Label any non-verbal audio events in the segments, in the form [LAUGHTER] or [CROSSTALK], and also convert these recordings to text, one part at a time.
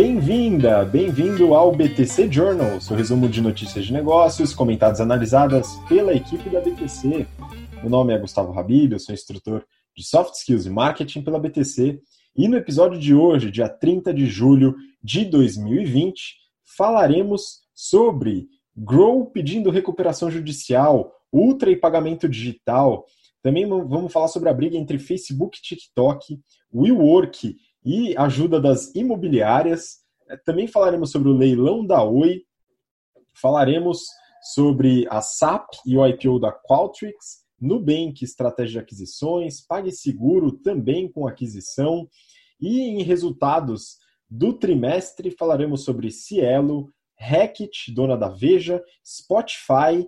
Bem-vinda, bem-vindo ao BTC Journal, seu resumo de notícias de negócios, comentadas analisadas pela equipe da BTC. Meu nome é Gustavo eu sou instrutor de Soft Skills e Marketing pela BTC. E no episódio de hoje, dia 30 de julho de 2020, falaremos sobre Grow pedindo recuperação judicial, Ultra e pagamento digital. Também vamos falar sobre a briga entre Facebook e TikTok, WeWork e ajuda das imobiliárias. É, também falaremos sobre o leilão da Oi. Falaremos sobre a SAP e o IPO da Qualtrics, Nubank, estratégia de aquisições, PagSeguro também com aquisição. E em resultados do trimestre falaremos sobre Cielo, Hackett, dona da Veja, Spotify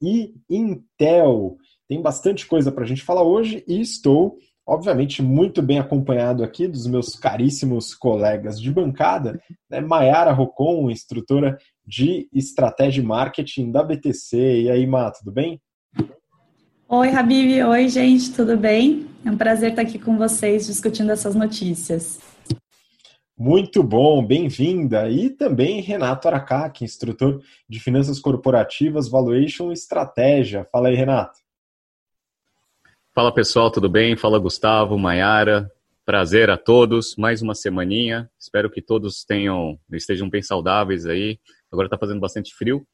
e Intel. Tem bastante coisa para a gente falar hoje e estou, obviamente, muito bem acompanhado aqui dos meus caríssimos colegas de bancada, né? Mayara Rocon, instrutora de estratégia e marketing da BTC. E aí, Má, tudo bem? Oi, Habib. Oi, gente, tudo bem? É um prazer estar aqui com vocês discutindo essas notícias. Muito bom, bem-vinda. E também Renato Aracaki, instrutor de Finanças Corporativas, Valuation e Estratégia. Fala aí, Renato. Fala pessoal, tudo bem? Fala Gustavo, Maiara. Prazer a todos. Mais uma semaninha. Espero que todos tenham, estejam bem saudáveis aí. Agora está fazendo bastante frio.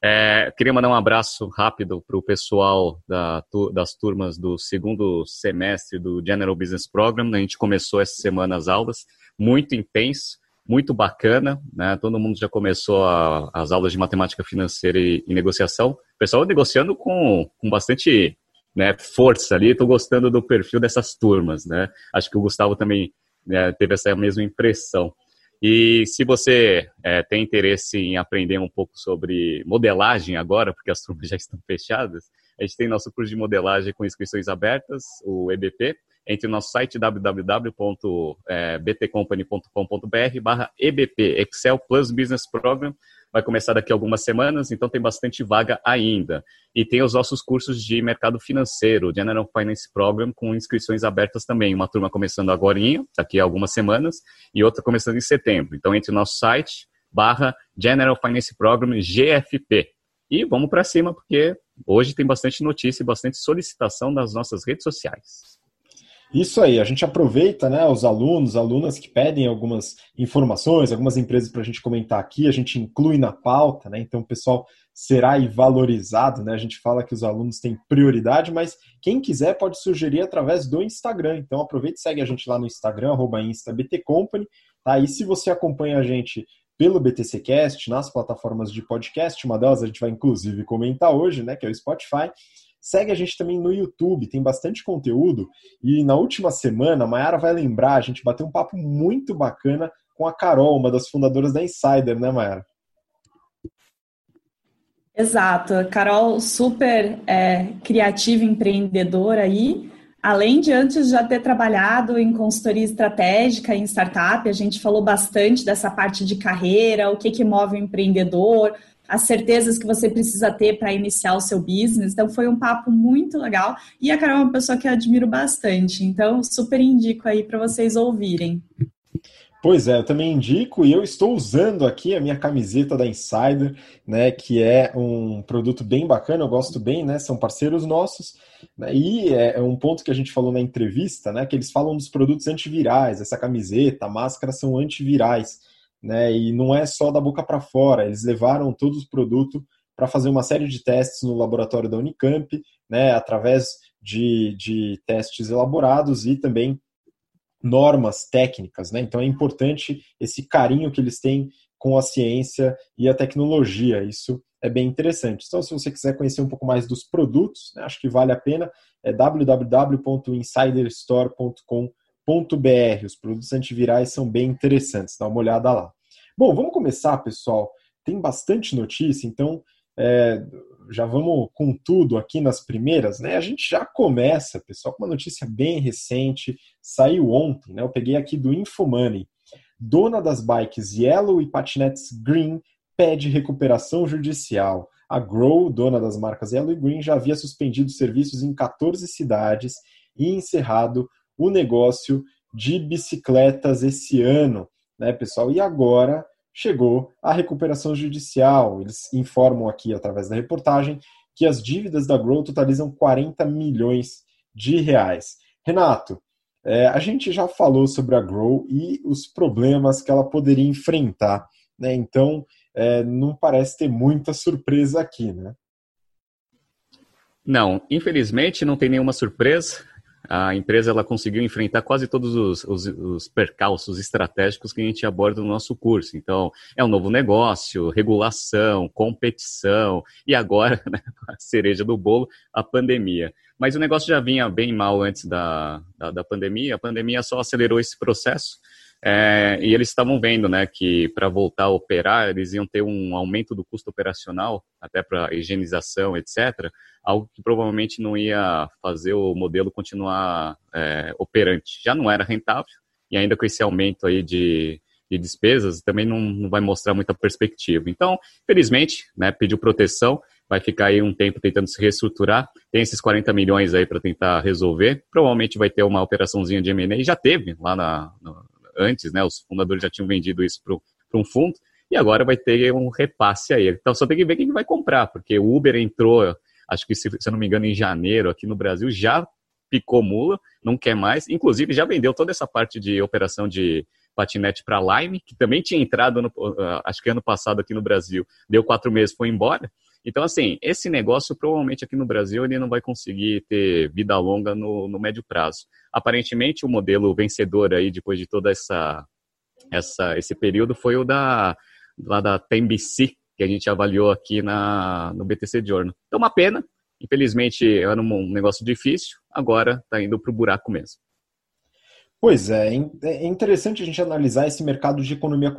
É, queria mandar um abraço rápido para o pessoal da, das turmas do segundo semestre do General Business Program. A gente começou essa semana as aulas muito intenso, muito bacana, né? Todo mundo já começou a, as aulas de matemática financeira e, e, negociação. O pessoal negociando com, com bastante né, força ali. Estou gostando do perfil dessas turmas, né? Acho que o Gustavo também né, teve essa mesma impressão. E se você é, tem interesse em aprender um pouco sobre modelagem agora, porque as [LAUGHS] turmas já estão fechadas, a gente tem nosso curso de modelagem com inscrições abertas, o EBP, entre o nosso site www.btcompany.com.br barra EBP, Excel Plus Business Program. Vai começar daqui a algumas semanas, então tem bastante vaga ainda. E tem os nossos cursos de mercado financeiro, General Finance Program, com inscrições abertas também. Uma turma começando agora, daqui a algumas semanas, e outra começando em setembro. Então, entre o nosso site, barra General Finance Program, GFP. E vamos para cima, porque hoje tem bastante notícia e bastante solicitação das nossas redes sociais. Isso aí, a gente aproveita né, os alunos, alunas que pedem algumas informações, algumas empresas para a gente comentar aqui, a gente inclui na pauta, né? Então o pessoal será valorizado, né? A gente fala que os alunos têm prioridade, mas quem quiser pode sugerir através do Instagram. Então aproveita e segue a gente lá no Instagram, arroba instabtcompany, tá? E se você acompanha a gente pelo BTCcast, nas plataformas de podcast, uma delas a gente vai inclusive comentar hoje, né? Que é o Spotify. Segue a gente também no YouTube, tem bastante conteúdo. E na última semana, a Mayara vai lembrar, a gente bateu um papo muito bacana com a Carol, uma das fundadoras da Insider, né, Mayara? Exato. Carol, super é, criativa, empreendedora aí. Além de antes já ter trabalhado em consultoria estratégica em startup, a gente falou bastante dessa parte de carreira, o que, que move o empreendedor, as certezas que você precisa ter para iniciar o seu business. Então, foi um papo muito legal. E a Carol é uma pessoa que eu admiro bastante. Então, super indico aí para vocês ouvirem. Pois é, eu também indico e eu estou usando aqui a minha camiseta da Insider, né, que é um produto bem bacana, eu gosto bem, né, são parceiros nossos, né, e é, é um ponto que a gente falou na entrevista, né, que eles falam dos produtos antivirais, essa camiseta, a máscara são antivirais né? E não é só da boca para fora, eles levaram todos os produtos para fazer uma série de testes no laboratório da Unicamp, né, através de, de testes elaborados e também normas técnicas. Né? Então é importante esse carinho que eles têm com a ciência e a tecnologia. Isso é bem interessante. Então, se você quiser conhecer um pouco mais dos produtos, né, acho que vale a pena, é www.insiderstore.com.br. Os produtos antivirais são bem interessantes, dá uma olhada lá. Bom, vamos começar, pessoal. Tem bastante notícia, então é, já vamos com tudo aqui nas primeiras, né? A gente já começa, pessoal, com uma notícia bem recente, saiu ontem, né? Eu peguei aqui do Infomoney. Dona das bikes Yellow e patinetes Green pede recuperação judicial. A Grow, dona das marcas Yellow e Green, já havia suspendido serviços em 14 cidades e encerrado o negócio de bicicletas esse ano. Né, pessoal? E agora chegou a recuperação judicial. Eles informam aqui, através da reportagem, que as dívidas da Grow totalizam 40 milhões de reais. Renato, é, a gente já falou sobre a Grow e os problemas que ela poderia enfrentar, né? Então, é, não parece ter muita surpresa aqui, né? Não, infelizmente não tem nenhuma surpresa a empresa ela conseguiu enfrentar quase todos os, os, os, percalços estratégicos que a gente aborda no nosso curso. Então, é um novo negócio, regulação, competição e agora, [LAUGHS] né, a cereja do bolo, a pandemia. Mas o negócio já vinha bem mal antes da, da, da pandemia, a pandemia só acelerou esse processo. É, e eles estavam vendo né, que para voltar a operar, eles iam ter um aumento do custo operacional, até para higienização, etc., algo que provavelmente não ia fazer o modelo continuar é, operante. Já não era rentável, e ainda com esse aumento aí de, de despesas, também não, não, vai mostrar muita perspectiva. Então, felizmente, né, pediu proteção, vai ficar aí um tempo tentando se reestruturar, tem esses 40 milhões aí para tentar resolver, provavelmente vai ter uma operaçãozinha de M&A, já teve lá na, antes, né? Os fundadores já tinham vendido isso para um fundo e agora vai ter um repasse aí. Então só tem que ver quem vai comprar, porque o Uber entrou, acho que se, se eu não me engano, em janeiro aqui no Brasil, já picou mula, não quer mais. Inclusive já vendeu toda essa parte de operação de patinete para Lime, que também tinha entrado, no, ah, acho que ano passado aqui no Brasil, deu quatro meses, foi embora. Então, assim, esse negócio provavelmente aqui no Brasil ele não vai conseguir ter vida longa no, no médio prazo. Aparentemente, o modelo vencedor aí, depois de toda essa, essa esse período, foi o da, lá da TMBC, que a gente avaliou aqui na, no BTC Journal. Então, uma pena. Infelizmente, era um negócio difícil, agora está indo para o buraco mesmo. Pois é, é interessante a gente analisar esse mercado de economia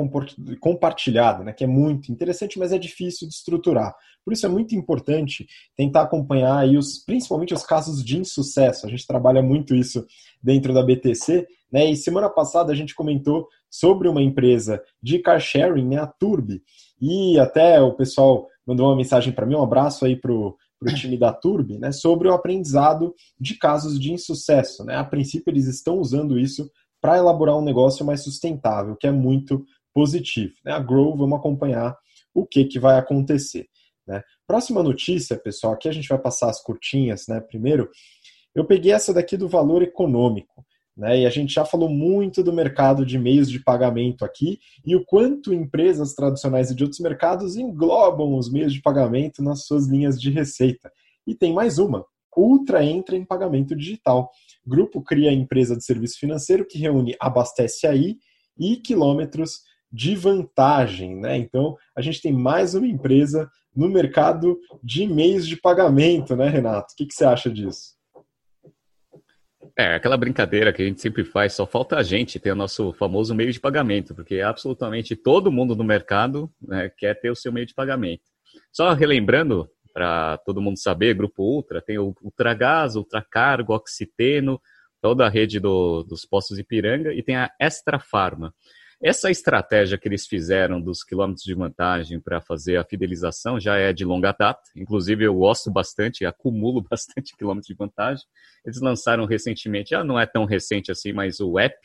compartilhada, né, que é muito interessante, mas é difícil de estruturar. Por isso é muito importante tentar acompanhar aí os, principalmente os casos de insucesso. A gente trabalha muito isso dentro da BTC, né? E semana passada a gente comentou sobre uma empresa de car sharing, né, a Turbi, e até o pessoal mandou uma mensagem para mim, um abraço aí pro para o time da Turbi, né, sobre o aprendizado de casos de insucesso. Né? A princípio, eles estão usando isso para elaborar um negócio mais sustentável, que é muito positivo. Né? A Grow, vamos acompanhar o que, que vai acontecer. Né? Próxima notícia, pessoal, aqui a gente vai passar as curtinhas. Né? Primeiro, eu peguei essa daqui do valor econômico. Né? E a gente já falou muito do mercado de meios de pagamento aqui e o quanto empresas tradicionais e de outros mercados englobam os meios de pagamento nas suas linhas de receita. E tem mais uma. Ultra entra em pagamento digital. grupo cria a empresa de serviço financeiro que reúne Abastece Aí e quilômetros de vantagem. Né? Então, a gente tem mais uma empresa no mercado de meios de pagamento, né, Renato? O que, que você acha disso? É, aquela brincadeira que a gente sempre faz, só falta a gente ter o nosso famoso meio de pagamento, porque absolutamente todo mundo no mercado né, quer ter o seu meio de pagamento. Só relembrando, para todo mundo saber, Grupo Ultra tem o Ultragás, Ultracargo, Oxiteno, toda a rede do, dos postos Ipiranga, e tem a Extra Farma. Essa estratégia que eles fizeram dos quilômetros de vantagem para fazer a fidelização já é de longa data. Inclusive, eu gosto bastante, acumulo [LAUGHS] bastante quilômetros de vantagem. Eles lançaram recentemente, já não é tão recente assim, mas o app,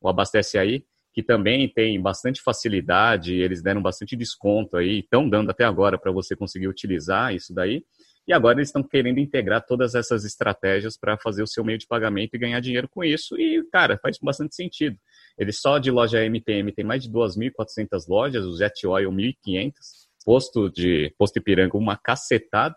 o Abastece Aí, que também tem bastante facilidade, eles deram bastante desconto aí, estão dando até agora para você conseguir utilizar isso daí. E agora eles estão querendo integrar todas essas estratégias para fazer o seu meio de pagamento e ganhar dinheiro com isso. E, cara, faz bastante sentido. Ele só de loja MTM tem mais de 2.400 lojas, o Jet Oil 1.500, posto de posto Ipiranga uma cacetada.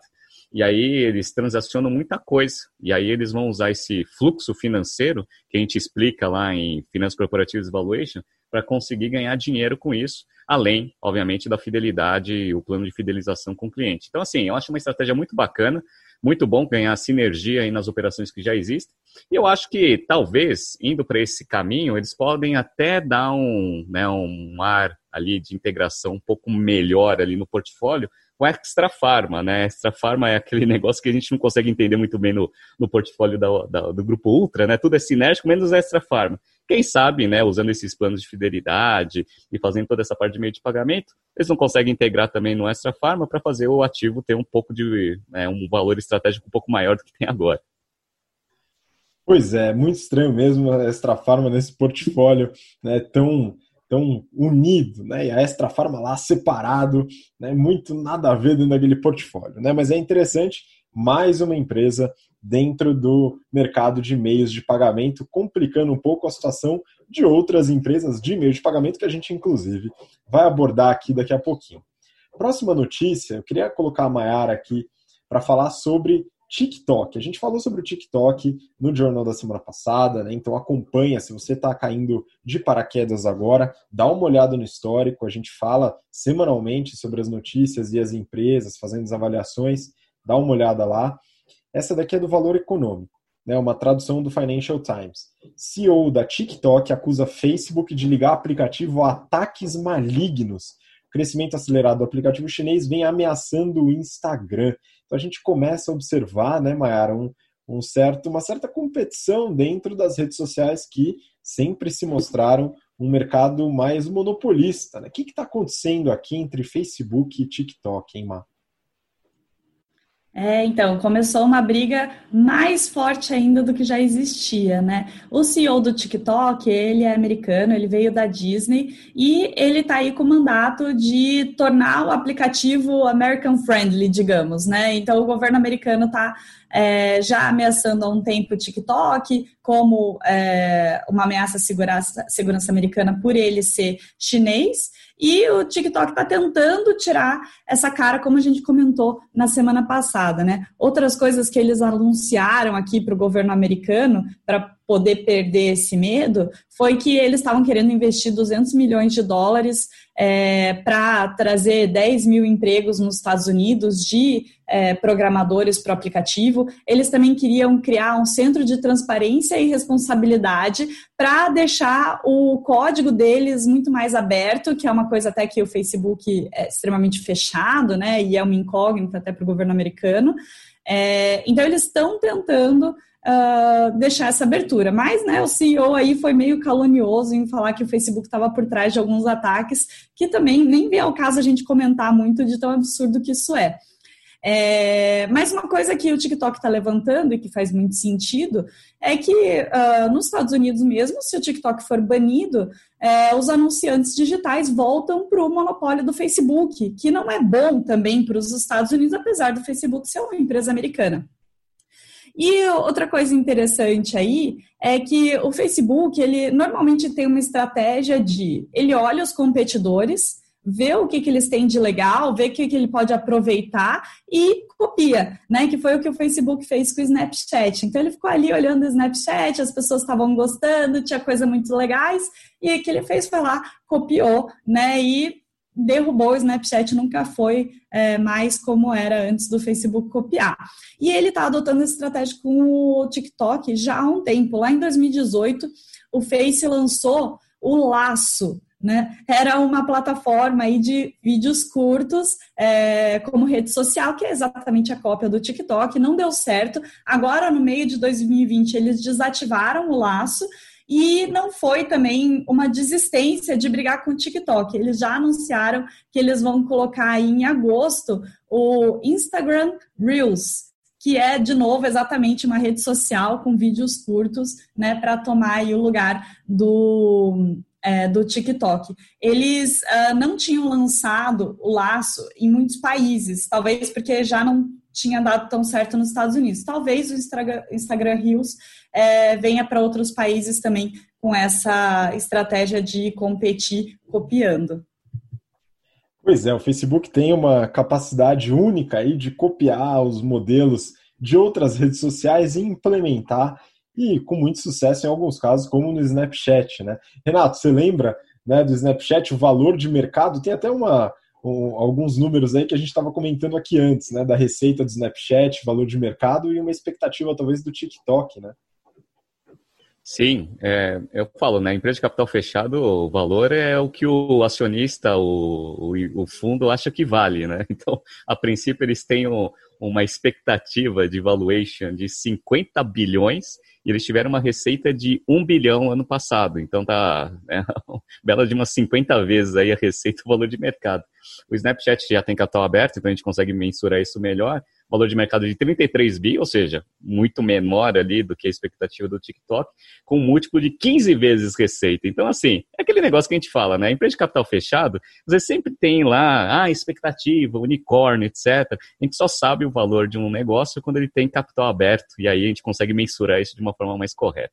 E aí eles transacionam muita coisa. E aí eles vão usar esse fluxo financeiro que a gente explica lá em Finanças Corporativas Valuation para conseguir ganhar dinheiro com isso, além, obviamente, da fidelidade e o plano de fidelização com o cliente. Então, assim, eu acho uma estratégia muito bacana muito bom ganhar sinergia aí nas operações que já existem. E eu acho que talvez, indo para esse caminho, eles podem até dar um, né, um ar ali de integração um pouco melhor ali no portfólio com Extra Pharma, né? Extra Pharma é aquele [LAUGHS] negócio que a gente não consegue entender muito bem no, no portfólio da, da, do grupo Ultra, né? Tudo é sinérgico, menos Extra Pharma. Quem sabe, né, usando esses planos de fidelidade e fazendo toda essa parte de meio de pagamento, eles não conseguem integrar também no Extra Pharma para fazer o ativo ter um pouco de né, um valor estratégico um pouco maior do que tem agora. Pois é, muito estranho mesmo a Extra Pharma nesse portfólio né, tão tão unido, né? E a Extra Farma lá separado, né? Muito nada a ver dentro daquele portfólio, né? Mas é interessante, mais uma empresa dentro do mercado de meios de pagamento, complicando um pouco a situação de outras empresas de meios de pagamento que a gente, inclusive, vai abordar aqui daqui a pouquinho. Próxima notícia, eu queria colocar a Mayara aqui para falar sobre TikTok. A gente falou sobre o TikTok no jornal da semana passada, né? Então acompanha, se você está caindo de paraquedas agora, dá uma olhada no histórico. A gente fala semanalmente sobre as notícias e as empresas fazendo as avaliações. Dá uma olhada lá. Essa daqui é do valor econômico, né? Uma tradução do Financial Times. CEO da TikTok acusa Facebook de ligar aplicativo a ataques malignos crescimento acelerado do aplicativo chinês vem ameaçando o Instagram. Então a gente começa a observar, né, Mayara, um, um certo, uma certa competição dentro das redes sociais que sempre se mostraram um mercado mais monopolista. Né? O que está acontecendo aqui entre Facebook e TikTok, hein, Má? É, então, começou uma briga mais forte ainda do que já existia, né? O CEO do TikTok, ele é americano, ele veio da Disney e ele está aí com o mandato de tornar o aplicativo American Friendly, digamos, né? Então, o governo americano está é, já ameaçando há um tempo o TikTok, como é, uma ameaça à segurança, segurança americana por ele ser chinês. E o TikTok está tentando tirar essa cara, como a gente comentou na semana passada, né? Outras coisas que eles anunciaram aqui para o governo americano para poder perder esse medo foi que eles estavam querendo investir 200 milhões de dólares é, para trazer 10 mil empregos nos Estados Unidos de é, programadores para o aplicativo. Eles também queriam criar um centro de transparência e responsabilidade para deixar o código deles muito mais aberto, que é uma coisa até que o Facebook é extremamente fechado, né? E é uma incógnita até para o governo americano. É, então eles estão tentando uh, deixar essa abertura. Mas né, o CEO aí foi meio calunioso em falar que o Facebook estava por trás de alguns ataques, que também nem vem ao caso a gente comentar muito de tão absurdo que isso é. É, mas uma coisa que o TikTok está levantando e que faz muito sentido é que uh, nos Estados Unidos mesmo, se o TikTok for banido, é, os anunciantes digitais voltam para o monopólio do Facebook, que não é bom também para os Estados Unidos, apesar do Facebook ser uma empresa americana. E outra coisa interessante aí é que o Facebook, ele normalmente tem uma estratégia de ele olha os competidores, vê o que, que eles têm de legal, vê o que, que ele pode aproveitar e copia, né? Que foi o que o Facebook fez com o Snapchat. Então ele ficou ali olhando o Snapchat, as pessoas estavam gostando, tinha coisas muito legais, e o que ele fez foi lá, copiou, né? E derrubou o Snapchat, nunca foi é, mais como era antes do Facebook copiar. E ele está adotando essa estratégia com o TikTok já há um tempo. Lá em 2018, o Face lançou o Laço, né? Era uma plataforma aí de vídeos curtos é, como rede social, que é exatamente a cópia do TikTok, não deu certo. Agora, no meio de 2020, eles desativaram o laço e não foi também uma desistência de brigar com o TikTok. Eles já anunciaram que eles vão colocar em agosto o Instagram Reels, que é, de novo, exatamente uma rede social com vídeos curtos, né, para tomar aí o lugar do, é, do TikTok. Eles uh, não tinham lançado o laço em muitos países, talvez porque já não tinha dado tão certo nos Estados Unidos. Talvez o Instagram, Reels é, venha para outros países também com essa estratégia de competir copiando. Pois é, o Facebook tem uma capacidade única aí de copiar os modelos de outras redes sociais e implementar, e com muito sucesso em alguns casos, como no Snapchat, né? Renato, você lembra né, do Snapchat, o valor de mercado? Tem até uma, um, alguns números aí que a gente estava comentando aqui antes, né? Da receita do Snapchat, valor de mercado e uma expectativa talvez do TikTok, né? Sim, é, eu falo, né? Empresa de capital fechado, o valor é o que o acionista, o, o, o fundo acha que vale, né? [LAUGHS] Então, a princípio, eles têm um, uma expectativa de valuation de 50 bilhões e eles tiveram uma receita de 1 bilhão ano passado. Então, tá né, [LAUGHS] bela de umas 50 vezes aí a receita o valor de mercado. O Snapchat já tem capital aberto, então a gente consegue mensurar isso melhor. Valor de mercado de 33 bi, ou seja, muito menor ali do que a expectativa do TikTok, com múltiplo de 15 vezes receita. Então, assim, é aquele negócio que a gente fala, né? Empresa de capital fechado, você sempre tem lá, ah, expectativa, unicórnio, etc. A gente só sabe o valor de um negócio quando ele tem capital aberto, e aí a gente consegue mensurar isso de uma forma mais correta.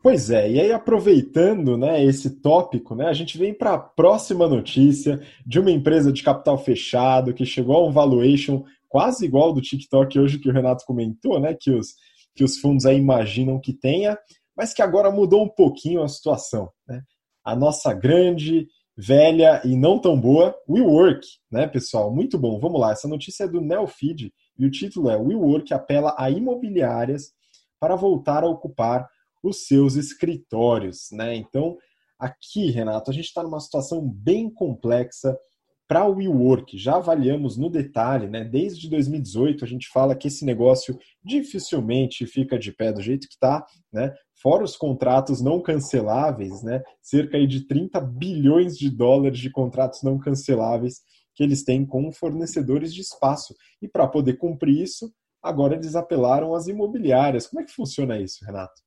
Pois é, e aí aproveitando né, esse tópico, né, a gente vem para a próxima notícia de uma empresa de capital fechado que chegou a um valuation quase igual do TikTok hoje que o Renato comentou, né, que os, que os fundos aí imaginam que tenha, mas que agora mudou um pouquinho a situação. Né? A nossa grande, velha e não tão boa WeWork, né, pessoal? Muito bom, vamos lá. Essa notícia é do Neofeed e o título é WeWork apela a imobiliárias para voltar a ocupar os seus escritórios, né? Então, aqui, Renato, a gente está numa situação bem complexa para o WeWork. Já avaliamos no detalhe, né? Desde 2018 a gente fala que esse negócio dificilmente fica de pé do jeito que está, né? Fora os contratos não canceláveis, né? Cerca de 30 bilhões de dólares de contratos não canceláveis que eles têm com fornecedores de espaço. E para poder cumprir isso, agora eles apelaram às imobiliárias. Como é que funciona isso, Renato?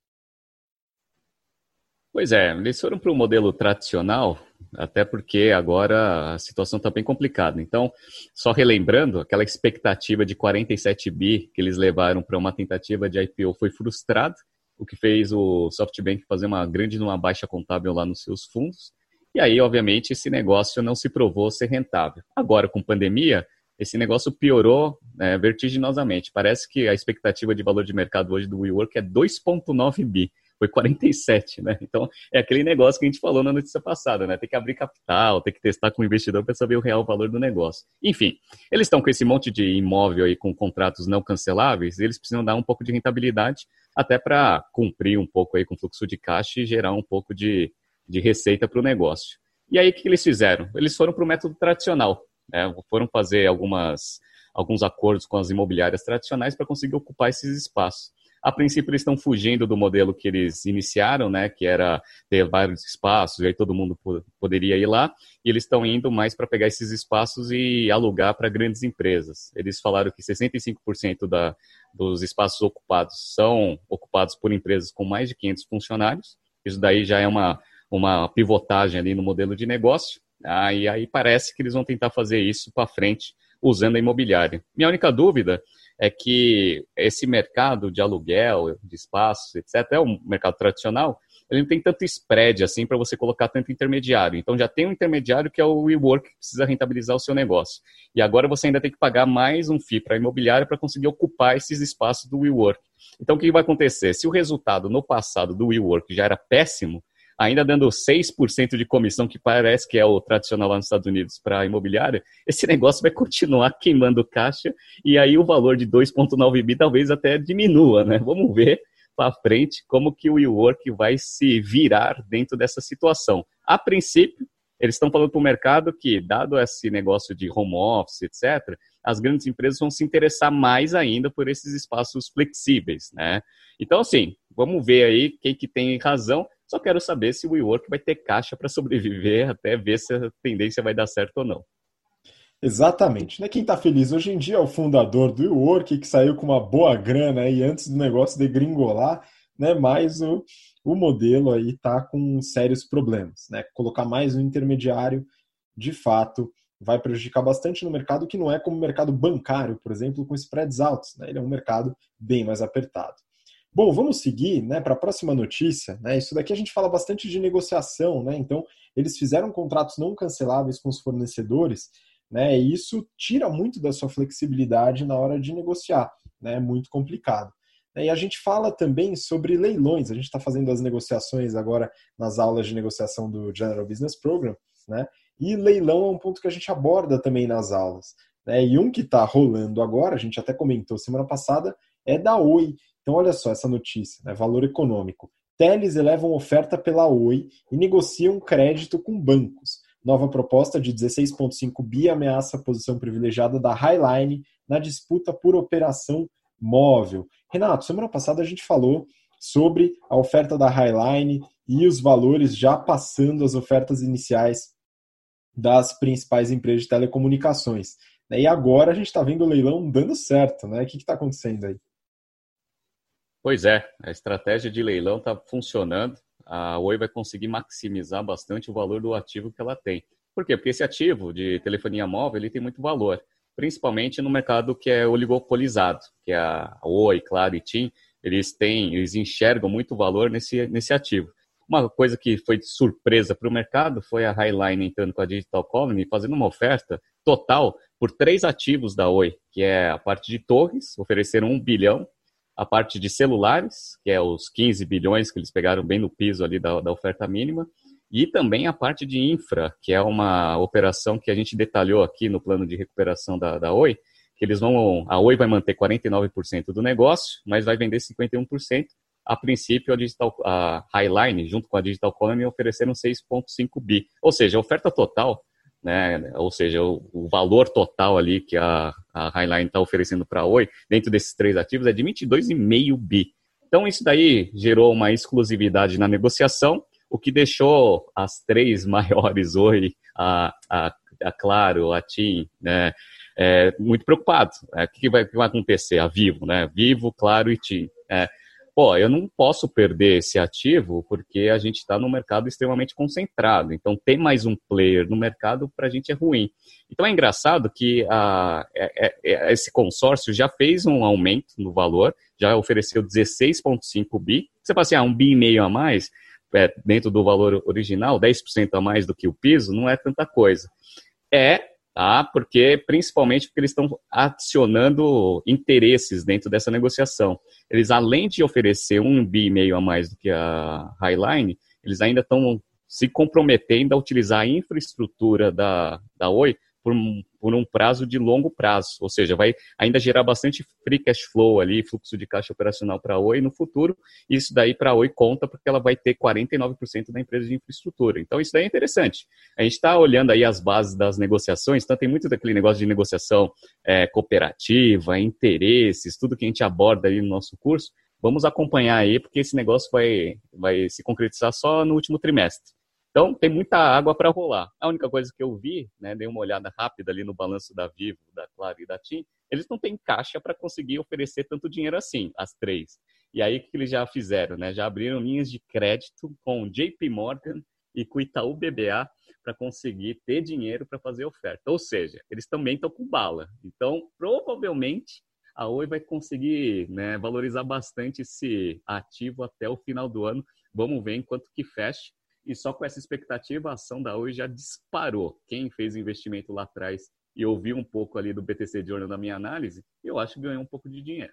Pois é, eles foram para o modelo tradicional, até porque agora a situação está bem complicada. Então, só relembrando, aquela expectativa de 47 bi que eles levaram para uma tentativa de IPO foi frustrada, o que fez o SoftBank fazer uma grande uma baixa contábil lá nos seus fundos. E aí, obviamente, esse negócio não se provou ser rentável. Agora, com pandemia, esse negócio piorou né, vertiginosamente. Parece que a expectativa de valor de mercado hoje do WeWork é 2,9 bi foi 47, né? Então, é aquele negócio que a gente falou na notícia passada, né? Tem que abrir capital, tem que testar com o investidor para saber o real valor do negócio. Enfim, eles estão com esse monte de imóvel aí com contratos não canceláveis, eles precisam dar um pouco de rentabilidade até para cumprir um pouco aí com o fluxo de caixa e gerar um pouco de, de receita para o negócio. E aí, o que eles fizeram? Eles foram para o método tradicional, né? Foram fazer algumas, alguns acordos com as imobiliárias tradicionais para conseguir ocupar esses espaços. A princípio, eles estão fugindo do modelo que eles iniciaram, né, que era ter vários espaços, e aí todo mundo poderia ir lá, e eles estão indo mais para pegar esses espaços e alugar para grandes empresas. Eles falaram que 65% da, dos espaços ocupados são ocupados por empresas com mais de 500 funcionários. Isso daí já é uma, uma pivotagem ali no modelo de negócio. Ah, e aí parece que eles vão tentar fazer isso para frente usando a imobiliária. Minha única dúvida é que esse mercado de aluguel, de espaços, etc., é um mercado tradicional, ele não tem tanto spread assim para você colocar tanto intermediário. Então já tem um intermediário que é o WeWork que precisa rentabilizar o seu negócio. E agora você ainda tem que pagar mais um FII para a imobiliária para conseguir ocupar esses espaços do WeWork. Então o que vai acontecer? Se o resultado no passado do WeWork já era péssimo, ainda dando 6% de comissão, que parece que é o tradicional lá nos Estados Unidos para imobiliária, esse negócio vai continuar queimando caixa e aí o valor de 2,9 bi talvez até diminua, né? Vamos ver para frente como que o WeWork vai se virar dentro dessa situação. A princípio, eles estão falando para o mercado que, dado esse negócio de home office, etc., as grandes empresas vão se interessar mais ainda por esses espaços flexíveis, né? Então, assim, vamos ver aí quem que tem razão. Só quero saber se o WeWork vai ter caixa para sobreviver até ver se a tendência vai dar certo ou não. Exatamente. Né? Quem está feliz hoje em dia é o fundador do WeWork, que saiu com uma boa grana aí antes do negócio degringolar, né? mas o, o modelo aí está com sérios problemas. Né? Colocar mais um intermediário, de fato, vai prejudicar bastante no mercado que não é como o mercado bancário, por exemplo, com spreads altos. Né? Ele é um mercado bem mais apertado. Bom, vamos seguir né, para a próxima notícia. Né? Isso daqui a gente fala bastante de negociação, né? Então, eles fizeram contratos não canceláveis com os fornecedores, né? E isso tira muito da sua flexibilidade na hora de negociar, né? É muito complicado. E a gente fala também sobre leilões. A gente está fazendo as negociações agora nas aulas de negociação do General Business Program, né? E leilão é um ponto que a gente aborda também nas aulas. Né? E um que está rolando agora, a gente até comentou semana passada, é da Oi, então, olha só essa notícia, né? valor econômico. Teles elevam oferta pela Oi e negociam crédito com bancos. Nova proposta de 16,5 bi ameaça a posição privilegiada da Highline na disputa por operação móvel. Renato, semana passada a gente falou sobre a oferta da Highline e os valores já passando as ofertas iniciais das principais empresas de telecomunicações. Né? E agora a gente está vendo o leilão dando certo, né? O que está acontecendo aí? Pois é, a estratégia de leilão está funcionando. A Oi vai conseguir maximizar bastante o valor do ativo que ela tem. Por quê? Porque esse ativo de telefonia móvel ele tem muito valor, principalmente no mercado que é oligopolizado, que é a Oi, Claro e TIM, eles têm, eles enxergam muito valor nesse, nesse ativo. Uma coisa que foi de surpresa para o mercado foi a Highline entrando com a Digital Colony, fazendo uma oferta total por três ativos da Oi, que é a parte de torres, ofereceram um bilhão, a parte de celulares, que é os 15 bilhões que eles pegaram bem no piso ali da, da oferta mínima, e também a parte de infra, que é uma operação que a gente detalhou aqui no plano de recuperação da, da Oi, que eles vão, a Oi vai manter 49% do negócio, mas vai vender 51%. A princípio, a, Digital, a Highline, junto com a Digital Colony, ofereceram 6,5 bi. Ou seja, a oferta total, né, ou seja, o, o valor total ali que a, a Highline está oferecendo para a Oi, dentro desses três ativos, é de 22,5 bi. Então, isso daí gerou uma exclusividade na negociação, o que deixou as três [LAUGHS] maiores Oi, a, a, a Claro, a TIM, né, é, muito preocupado. É, o que vai, que vai, acontecer? A Vivo, né? Vivo, Claro e TIM. É, pô, eu não posso perder esse ativo porque a gente está num mercado extremamente concentrado. Então, ter mais um player no mercado para a gente é ruim. Então, é engraçado que a, é, é, é, esse consórcio já fez um aumento no valor, já ofereceu 16,5 bi. Você fala assim, ah, um bi e meio a mais, é, dentro do valor original, 10% a mais do que o piso, não é tanta coisa. É tá? Porque principalmente porque eles estão adicionando interesses dentro dessa negociação. Eles além de oferecer um bi e meio a mais do que a Highline, eles ainda estão se comprometendo a utilizar a infraestrutura da, da Oi por por um prazo de longo prazo, ou seja, vai ainda gerar bastante free cash flow ali, fluxo de caixa operacional para a Oi no futuro. Isso daí para a Oi conta porque ela vai ter 49% da empresa de infraestrutura. Então isso daí é interessante. A gente está olhando aí as bases das negociações, então tem muito daquele negócio de negociação é, cooperativa, interesses, tudo que a gente aborda aí no nosso curso. Vamos acompanhar aí, porque esse negócio vai, vai se concretizar só no último trimestre. Então, tem muita água para rolar. A única coisa que eu vi, né, dei uma olhada rápida ali no balanço da Vivo, da Claro e da TIM, eles não têm caixa para conseguir oferecer tanto dinheiro assim, as três. E aí, o que eles já fizeram? Né? Já abriram linhas de crédito com JP Morgan e com Itaú BBA para conseguir ter dinheiro para fazer oferta. Ou seja, eles também estão com bala. Então, provavelmente, a Oi vai conseguir né, valorizar bastante esse ativo até o final do ano. Vamos ver enquanto que fecha e só com essa expectativa a ação da Oi já disparou. Quem fez investimento lá atrás e ouviu um pouco ali do BTC Journal da minha análise, eu acho que ganhou um pouco de dinheiro.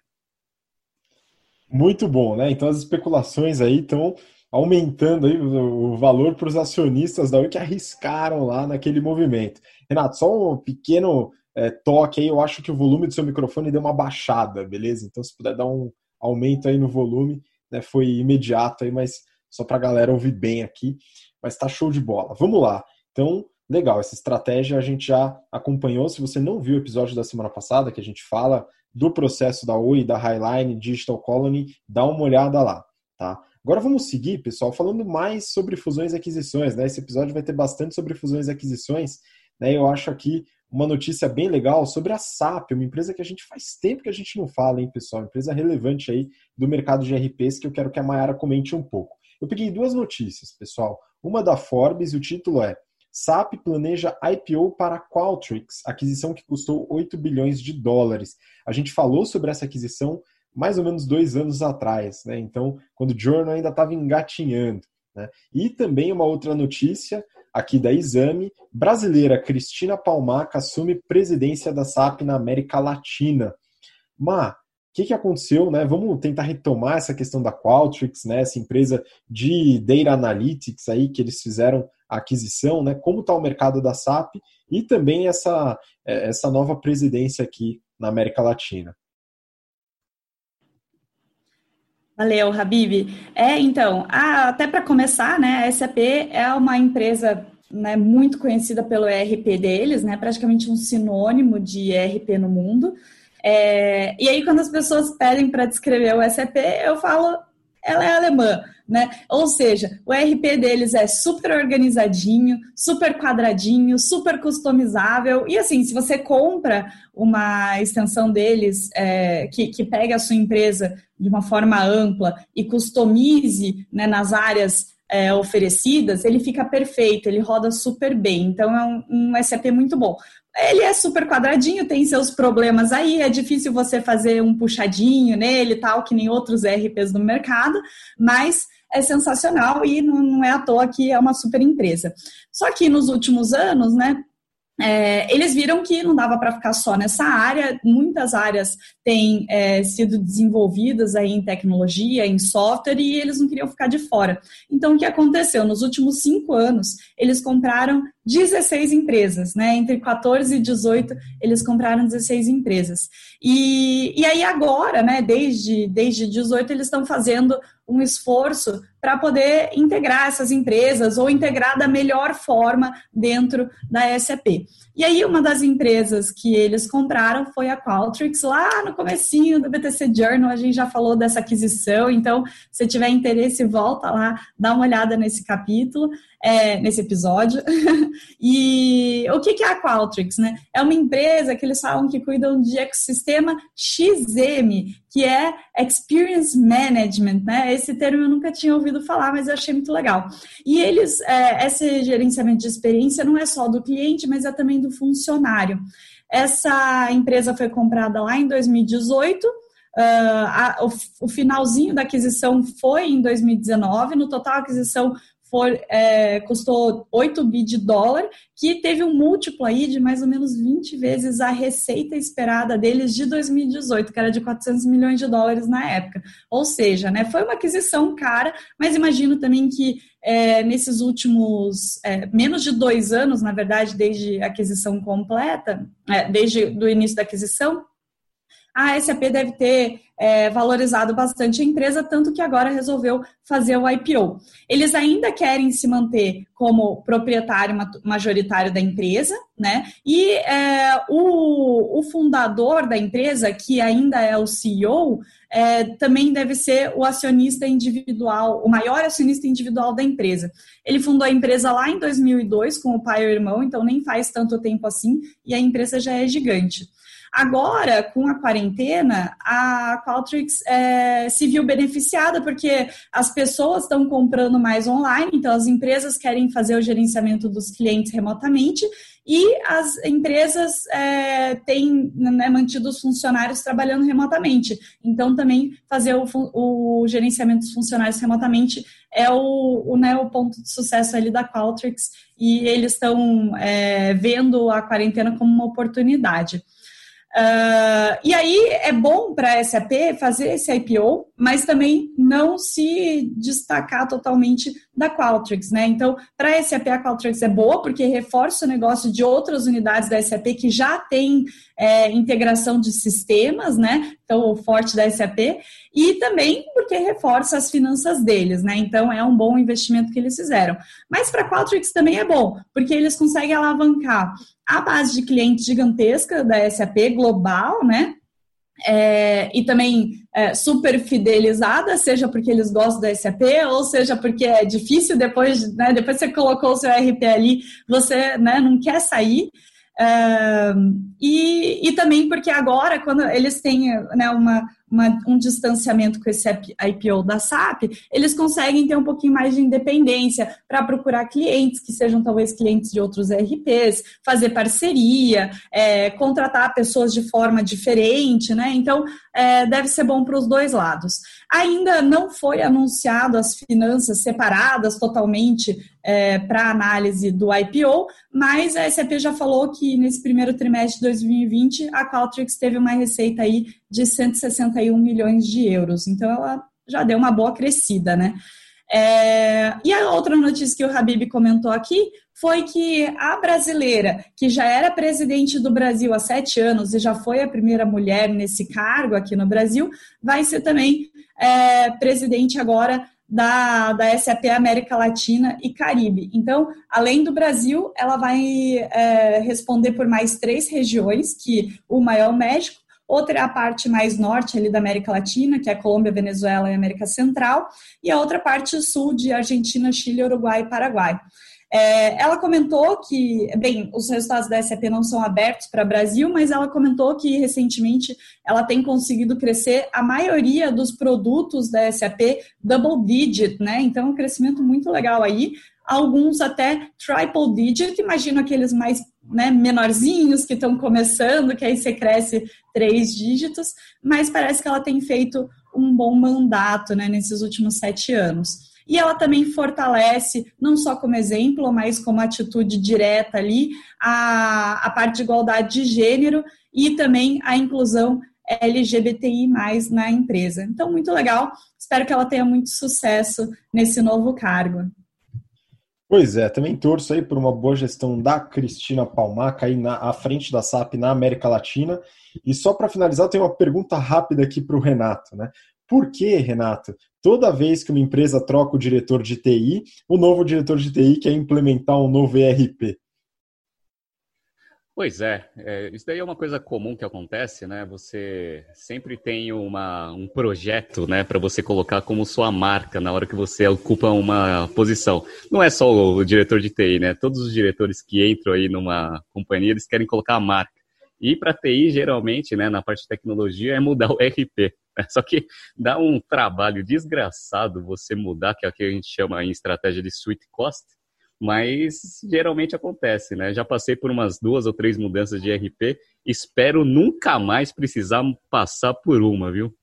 Muito bom, né? Então as especulações aí estão aumentando aí o valor para os acionistas da Oi que arriscaram lá naquele movimento. Renato, só um pequeno é, toque aí, eu acho que o volume do seu microfone deu uma baixada, beleza? Então se puder dar um aumento aí no volume, né, foi imediato aí, mas só para a galera ouvir bem aqui, mas está show de bola. Vamos lá. Então, legal, essa estratégia a gente já acompanhou. Se você não viu o episódio da semana passada, que a gente fala do processo da Oi, da Highline Digital Colony, dá uma olhada lá, tá? Agora vamos seguir, pessoal, falando mais sobre fusões e aquisições, né? Esse episódio vai ter bastante sobre fusões e aquisições, né? Eu acho aqui uma notícia bem legal sobre a SAP, uma empresa que a gente faz tempo que a gente não fala, hein, pessoal? Empresa relevante aí do mercado de RPs que eu quero que a Mayara comente um pouco. Eu peguei duas notícias, pessoal. Uma da Forbes e o título é SAP planeja IPO para Qualtrics, aquisição que custou 8 bilhões de dólares. A gente falou sobre essa aquisição mais ou menos dois anos atrás, né? Então, quando o Journal ainda estava engatinhando. Né? E também uma outra notícia aqui da Exame, brasileira Cristina Palmaca assume presidência da SAP na América Latina. Ma, que, que aconteceu, né? Vamos tentar retomar essa questão da Qualtrics, né? Essa empresa de data analytics aí que eles fizeram a aquisição, né? Como está o mercado da SAP e também essa, é, essa nova presidência aqui na América Latina. Valeu, Habib. É, então, a, até para começar, né, a SAP é uma empresa né, muito conhecida pelo ERP deles, né, praticamente um sinônimo de ERP no mundo. É, e aí, quando as pessoas pedem para descrever o SAP, eu falo ela é alemã, né? Ou seja, o RP deles é super organizadinho, super quadradinho, super customizável. E assim, se você compra uma extensão deles é, que, que pega a sua empresa de uma forma ampla e customize né, nas áreas é, oferecidas, ele fica perfeito, ele roda super bem. Então é um, um SAP muito bom. Ele é super quadradinho, tem seus problemas aí, é difícil você fazer um puxadinho nele tal, que nem outros ERPs do mercado, mas é sensacional e não é à toa que é uma super empresa. Só que nos últimos anos, né, é, eles viram que não dava para ficar só nessa área, muitas áreas têm é, sido desenvolvidas aí em tecnologia, em software, e eles não queriam ficar de fora. Então, o que aconteceu? Nos últimos cinco anos, eles compraram 16 empresas, né? Entre 14 e 18, eles compraram 16 empresas. E, e aí agora, né, desde, desde 18, eles estão fazendo um esforço para poder integrar essas empresas ou integrar da melhor forma dentro da SAP. E aí uma das empresas que eles compraram foi a Qualtrics, lá no comecinho do BTC Journal, a gente já falou dessa aquisição, então se tiver interesse, volta lá, dá uma olhada nesse capítulo é, nesse episódio. [LAUGHS] e o que, que é a Qualtrics? Né? É uma empresa que eles falam que cuidam de ecossistema XM, que é Experience Management. Né? Esse termo eu nunca tinha ouvido falar, mas eu achei muito legal. E eles, é, esse gerenciamento de experiência não é só do cliente, mas é também do funcionário. Essa empresa foi comprada lá em 2018. Uh, a, o, o, finalzinho da aquisição foi em 2019, no total a aquisição for, é, custou 8 bi de dólar, que teve um múltiplo aí de mais ou menos 20 vezes a receita esperada deles de 2018, que era de 400 milhões de dólares na época. Ou seja, né, foi uma aquisição cara, mas imagino também que é, nesses últimos é, menos de dois anos, na verdade, desde a aquisição completa, é, desde o início da aquisição, a SAP deve ter é, valorizado bastante a empresa, tanto que agora resolveu fazer o IPO. Eles ainda querem se manter como proprietário majoritário da empresa, né? E é, o, o, fundador da empresa, que ainda é o CEO, é, também deve ser o acionista individual, o maior acionista individual da empresa. Ele fundou a empresa lá em 2002 com o pai e o irmão, então nem faz tanto tempo assim, e a empresa já é gigante. Agora, com a quarentena, a Qualtrics é, se viu beneficiada porque as pessoas estão comprando mais online, então as empresas querem fazer o gerenciamento dos clientes remotamente e as empresas é, têm né, mantido os funcionários trabalhando remotamente. Então, também fazer o, o gerenciamento dos funcionários remotamente é o, o, né, o ponto de sucesso ali da Qualtrics e eles estão é, vendo a quarentena como uma oportunidade. Uh, e aí é bom para a SAP fazer esse IPO, mas também não se destacar totalmente da Qualtrics, né? Então, para a SAP, a Qualtrics é boa porque reforça o negócio de outras unidades da SAP que já tem é, integração de sistemas, né? Então, o forte da SAP, e também porque reforça as finanças deles, né? Então, é um bom investimento que eles fizeram. Mas para a Qualtrics também é bom, porque eles conseguem alavancar a base de clientes gigantesca da SAP global, né? É, e também é, super fidelizada, seja porque eles gostam da SAP, ou seja porque é difícil depois, né, depois você colocou o seu RP ali, você né, não quer sair. Uh, e, e também porque agora, quando eles têm né, uma, uma, um distanciamento com esse IPO da SAP, eles conseguem ter um pouquinho mais de independência para procurar clientes que sejam talvez clientes de outros ERPs, fazer parceria, é, contratar pessoas de forma diferente, né? Então, é, deve ser bom para os dois lados. Ainda não foi anunciado as finanças separadas totalmente é, para análise do IPO, mas a SAP já falou que nesse primeiro trimestre de 2020 a Qualtrics teve uma receita aí de 161 milhões de euros. Então ela já deu uma boa crescida, né? É, e a outra notícia que o Habib comentou aqui foi que a brasileira, que já era presidente do Brasil há sete anos e já foi a primeira mulher nesse cargo aqui no Brasil, vai ser também é, presidente agora da, da SAP América Latina e Caribe. Então, além do Brasil, ela vai é, responder por mais três regiões, que uma é o México, outra é a parte mais norte ali da América Latina, que é Colômbia, Venezuela e América Central, e a outra parte sul de Argentina, Chile, Uruguai e Paraguai. É, ela comentou que, bem, os resultados da SAP não são abertos para o Brasil, mas ela comentou que recentemente ela tem conseguido crescer a maioria dos produtos da SAP double digit, né? Então, um crescimento muito legal aí. Alguns até triple digit, imagino aqueles mais né, menorzinhos que estão começando, que aí você cresce três dígitos, mas parece que ela tem feito um bom mandato né, nesses últimos sete anos. E ela também fortalece, não só como exemplo, mas como atitude direta ali, a, a parte de igualdade de gênero e também a inclusão LGBTI na empresa. Então, muito legal. Espero que ela tenha muito sucesso nesse novo cargo. Pois é, também torço aí por uma boa gestão da Cristina Palmaca aí na, à frente da SAP na América Latina. E só para finalizar, tenho uma pergunta rápida aqui para o Renato. Né? Por que, Renato, toda vez que uma empresa troca o diretor de TI, o novo diretor de TI quer implementar um novo ERP? Pois é, é, isso daí é uma coisa comum que acontece, né? Você sempre tem uma, um projeto, né, para você colocar como sua marca na hora que você ocupa uma posição. Não é só o diretor de TI, né? Todos os diretores que entram aí numa companhia, eles querem colocar a marca. E para TI, geralmente, né, na parte de tecnologia, é mudar o RP. Só que dá um trabalho desgraçado você mudar, que é o que a gente chama em estratégia de sweet cost, mas geralmente acontece, né? Já passei por umas duas ou três mudanças de RP, espero nunca mais precisar passar por uma, viu?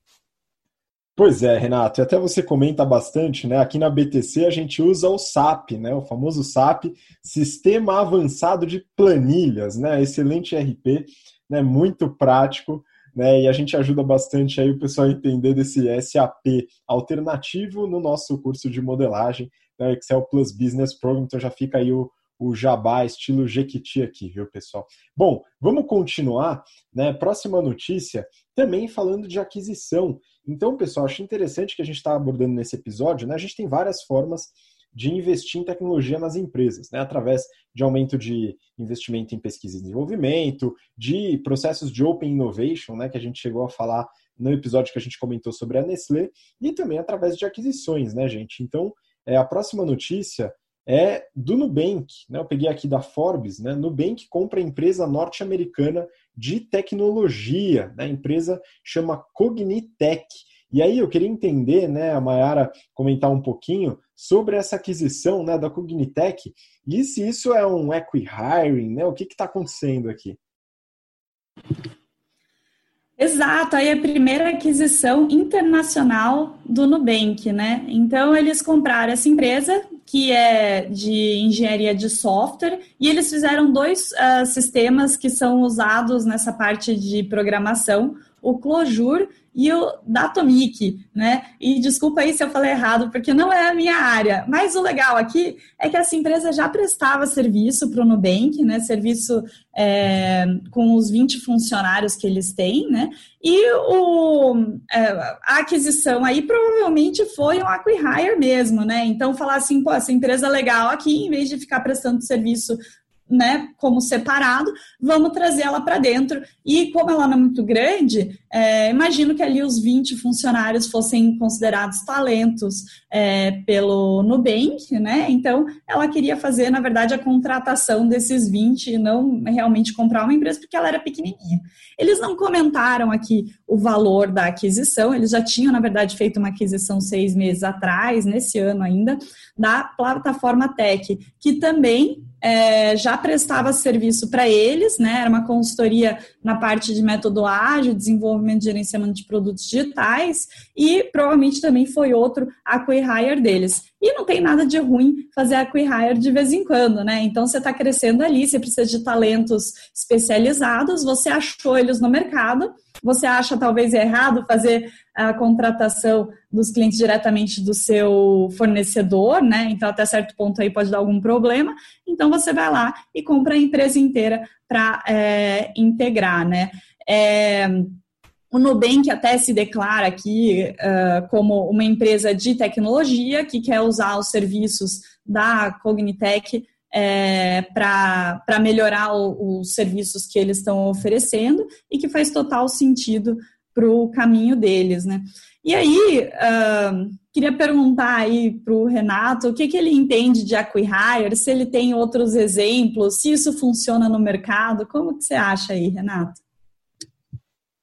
Pois é, Renato, e até você comenta bastante, né? Aqui na BTC a gente usa o SAP, né? O famoso SAP, Sistema Avançado de Planilhas, né? Excelente RP, né? Muito prático né? E a gente ajuda bastante aí o pessoal a entender desse SAP alternativo no nosso curso de modelagem, né? Excel Plus Business Program. Então já fica aí o, o jabá estilo Jequiti aqui, viu, pessoal? Bom, vamos continuar, né? Próxima notícia, também falando de aquisição. Então, pessoal, acho interessante que a gente está abordando nesse episódio, né? A gente tem várias formas de investir em tecnologia nas empresas, né, através de aumento de investimento em pesquisa e desenvolvimento, de processos de open innovation, né, que a gente chegou a falar no episódio que a gente comentou sobre a Nestlé, e também através de aquisições, né, gente? Então, é, a próxima notícia é do Nubank, né? Eu peguei aqui da Forbes, né? Nubank compra a empresa norte-americana de tecnologia, né? A empresa chama Cognitech. E aí eu queria entender, né, a Mayara comentar um pouquinho sobre essa aquisição né, da Cognitech e se isso é um equi-hiring, né? O que está acontecendo aqui? Exato, aí é a primeira aquisição internacional do Nubank, né? Então eles compraram essa empresa que é de engenharia de software e eles fizeram dois uh, sistemas que são usados nessa parte de programação, o Clojure e o Datomic, né? E desculpa aí se eu falei errado, porque não é a minha área. Mas o legal aqui é que essa empresa já prestava serviço para o Nubank, né? Serviço é, com os 20 funcionários que eles têm, né? E o, é, a aquisição aí provavelmente foi um acquihire mesmo, né? Então falar assim, pô, essa empresa é legal aqui, em vez de ficar prestando serviço né, como separado, vamos trazer ela para dentro. E como ela não é muito grande, é, imagino que ali os 20 funcionários fossem considerados talentos é, pelo Nubank, né? Então, ela queria fazer, na verdade, a contratação desses 20 e não realmente comprar uma empresa, porque ela era pequenininha. Eles não comentaram aqui o valor da aquisição, eles já tinham, na verdade, feito uma aquisição seis meses atrás, nesse ano ainda, da plataforma Tech, que também é, já prestava serviço para eles, né? Era uma consultoria na parte de método ágil, desenvolvimento e gerenciamento de produtos digitais, e provavelmente também foi outro acquihire deles. E não tem nada de ruim fazer acquihire de vez em quando, né? Então você está crescendo ali, você precisa de talentos especializados, você achou eles no mercado, você acha talvez errado fazer a contratação dos clientes diretamente do seu fornecedor, né? Então, até certo ponto aí pode dar algum problema. Então, você vai lá e compra a empresa inteira para é, integrar, né? É, o Nubank até se declara aqui uh, como uma empresa de tecnologia que quer usar os serviços da Cognitech é, para melhorar o, os serviços que eles estão oferecendo e que faz total sentido para o caminho deles, né? E aí, uh, queria perguntar aí para o Renato o que, que ele entende de acquihire, se ele tem outros exemplos, se isso funciona no mercado, como que você acha aí, Renato?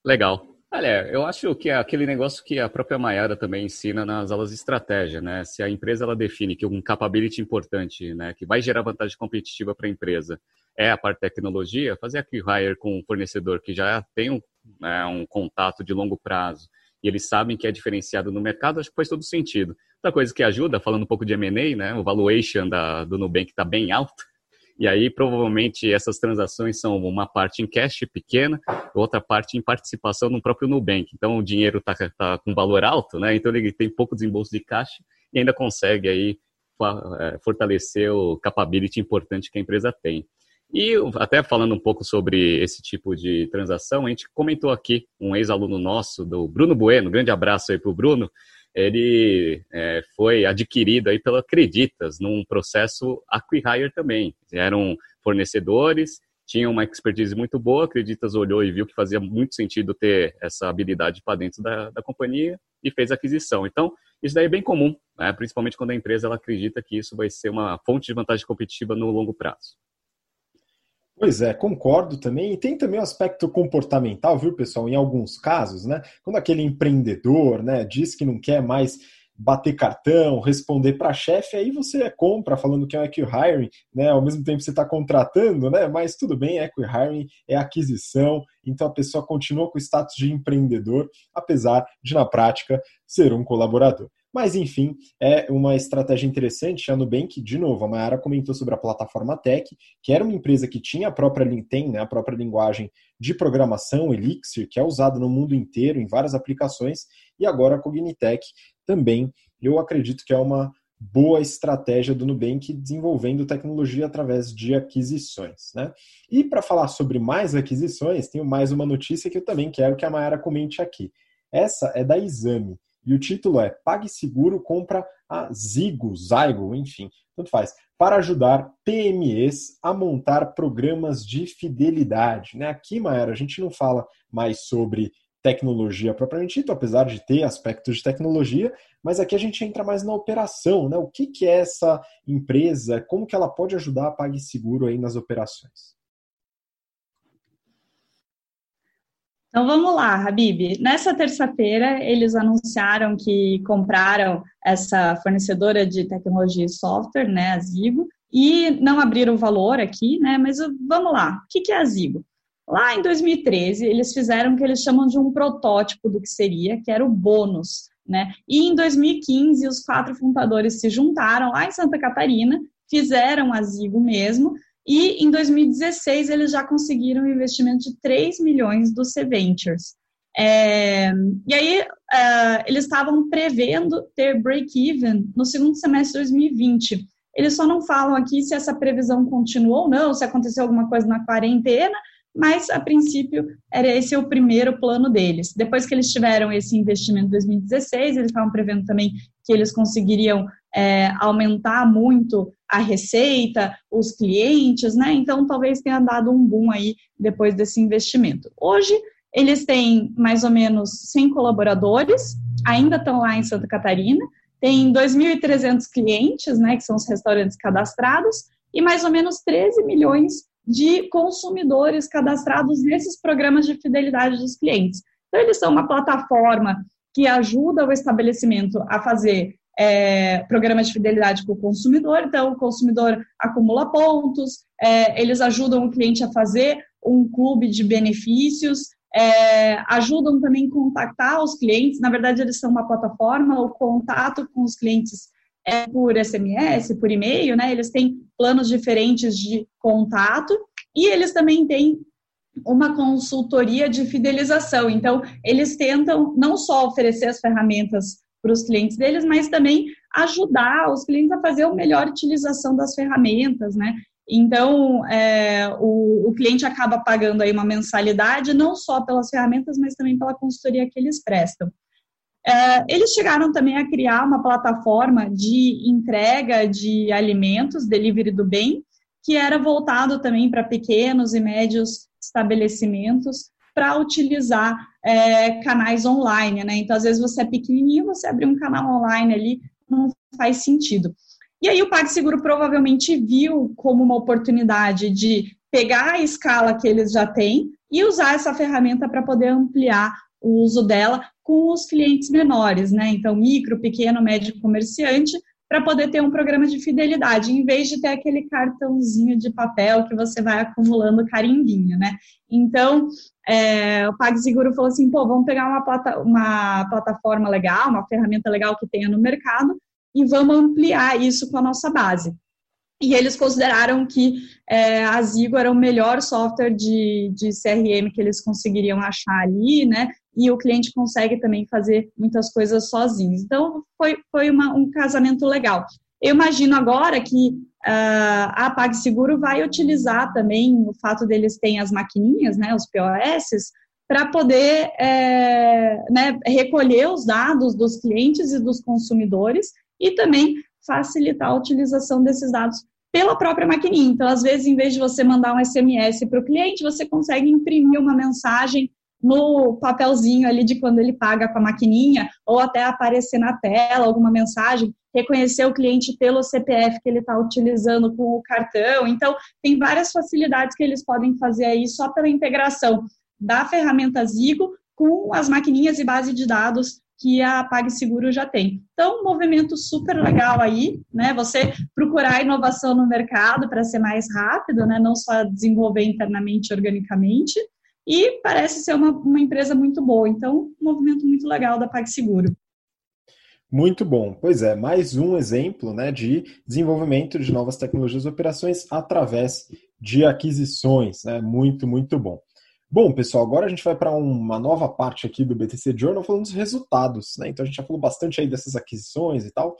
Legal. Olha, eu acho que é aquele negócio que a própria Mayara também ensina nas aulas de estratégia, né? Se a empresa ela define que um capability importante, né, que vai gerar vantagem competitiva para a empresa, é a parte tecnologia, fazer hire com um fornecedor que já tem um, né, um contato de longo prazo e eles sabem que é diferenciado no mercado, acho que faz todo sentido. Outra coisa que ajuda, falando um pouco de M&A, né, o valuation da, do Nubank está bem alto, [LAUGHS] e aí, provavelmente, essas transações são uma parte em cash pequena, outra parte em participação no próprio Nubank. Então, o dinheiro está tá com valor alto, né? Então, ele tem pouco desembolso de caixa e ainda consegue aí é, fortalecer o capability importante que a empresa tem. E até falando um pouco sobre esse tipo de transação, a gente comentou aqui um ex-aluno nosso, do Bruno Bueno, grande abraço aí para o Bruno, ele é, foi adquirido aí pela Acreditas, num processo acquihire também. Eram fornecedores, tinham uma expertise muito boa, Acreditas olhou e viu que fazia muito sentido ter essa habilidade para dentro da, da companhia e fez a aquisição. Então, isso daí é bem comum, né? principalmente quando a empresa ela acredita que isso vai ser uma fonte de vantagem competitiva no longo prazo. Pois é, concordo também. E tem também o aspecto comportamental, viu, pessoal? Em alguns casos, né? Quando aquele empreendedor né, diz que não quer mais bater cartão, responder para chefe, aí você compra falando que é um hiring, né? Ao mesmo tempo você está contratando, né? Mas tudo bem, hiring é aquisição, então a pessoa continua com o status de empreendedor, apesar de na prática ser um colaborador. Mas, enfim, é uma estratégia interessante. A Nubank, de novo, a Mayara comentou sobre a plataforma Tech, que era uma empresa que tinha a própria, tem, né, a própria linguagem de programação, Elixir, que é usada no mundo inteiro, em várias aplicações, e agora a Cognitec também. Eu acredito que é uma boa estratégia do Nubank desenvolvendo tecnologia através de aquisições. Né? E para falar sobre mais aquisições, tenho mais uma notícia que eu também quero que a Mayara comente aqui. Essa é da Exame. E o título é PagSeguro compra a Zigo, Zygo, enfim, tanto faz, para ajudar PMEs a montar programas de fidelidade. Né? Aqui, Maera, a gente não fala mais sobre tecnologia propriamente dito, apesar de ter aspectos de tecnologia, mas aqui a gente entra mais na operação, né? O que, que é essa empresa, como que ela pode ajudar a PagSeguro aí nas operações? Então vamos lá, Habib. Nessa terça-feira, eles anunciaram que compraram essa fornecedora de tecnologia e software, né, a Zigo, e não abriram o valor aqui, né, mas vamos lá. O que é a Zigo? Lá em 2013, eles fizeram o que eles chamam de um protótipo do que seria, que era o bônus, né? E em 2015, os quatro fundadores se juntaram lá em Santa Catarina, fizeram a Zigo mesmo, e em 2016 eles já conseguiram um investimento de 3 milhões do C Ventures. É, e aí uh, eles estavam prevendo ter break-even no segundo semestre de 2020. Eles só não falam aqui se essa previsão continuou ou não, se aconteceu alguma coisa na quarentena, mas a princípio era esse o primeiro plano deles. Depois que eles tiveram esse investimento em 2016, eles estavam prevendo também que eles conseguiriam é, aumentar muito a receita, os clientes, né? Então talvez tenha dado um boom aí depois desse investimento. Hoje eles têm mais ou menos 100 colaboradores, ainda estão lá em Santa Catarina, tem 2.300 clientes, né, que são os restaurantes cadastrados, e mais ou menos 13 milhões de consumidores cadastrados nesses programas de fidelidade dos clientes. Então, eles são uma plataforma que ajuda o estabelecimento a fazer é, programas de fidelidade com o consumidor. Então, o consumidor acumula pontos, é, eles ajudam o cliente a fazer um clube de benefícios, é, ajudam também a contactar os clientes. Na verdade, eles são uma plataforma, o contato com os clientes é por SMS, por e-mail, né? Eles têm planos diferentes de contato e eles também têm uma consultoria de fidelização. Então, eles tentam não só oferecer as ferramentas para os clientes deles, mas também ajudar os clientes a fazer a melhor utilização das ferramentas, né? Então, é, o, o, cliente acaba pagando aí uma mensalidade, não só pelas ferramentas, mas também pela consultoria que eles prestam. É, eles chegaram também a criar uma plataforma de entrega de alimentos, delivery do bem, que era voltado também para pequenos e médios estabelecimentos para utilizar é, canais online, né? Então, às vezes você é pequenininho, você abrir um canal online ali não faz sentido. E aí o PagSeguro provavelmente viu como uma oportunidade de pegar a escala que eles já têm e usar essa ferramenta para poder ampliar o uso dela com os clientes menores, né? Então, micro, pequeno, médio comerciante, para poder ter um programa de fidelidade, em vez de ter aquele cartãozinho de papel que você vai acumulando carimbinho, né? Então, é, o PagSeguro falou assim, pô, vamos pegar uma, plata uma plataforma legal, uma ferramenta legal que tenha no mercado e vamos ampliar isso com a nossa base. E eles consideraram que é, a Zigo era o melhor software de, de CRM que eles conseguiriam achar ali, né? E o cliente consegue também fazer muitas coisas sozinhos. Então, foi, foi uma, um casamento legal. Eu imagino agora que uh, a PagSeguro vai utilizar também o fato deles terem as maquininhas, né, os POS, para poder é, né, recolher os dados dos clientes e dos consumidores e também facilitar a utilização desses dados pela própria maquininha. Então, às vezes, em vez de você mandar um SMS para o cliente, você consegue imprimir uma mensagem no papelzinho ali de quando ele paga com a maquininha, ou até aparecer na tela alguma mensagem, reconhecer o cliente pelo CPF que ele está utilizando com o cartão. Então, tem várias facilidades que eles podem fazer aí só pela integração da ferramenta Zigo com as maquininhas e base de dados que a PagSeguro já tem. Então, um movimento super legal aí, né? Você procurar inovação no mercado para ser mais rápido, né? Não só desenvolver internamente organicamente. E parece ser uma, uma empresa muito boa. Então, um movimento muito legal da PagSeguro. Muito bom. Pois é, mais um exemplo né, de desenvolvimento de novas tecnologias e operações através de aquisições. Né? Muito, muito bom. Bom, pessoal, agora a gente vai para uma nova parte aqui do BTC Journal falando dos resultados, né? Então a gente já falou bastante aí dessas aquisições e tal.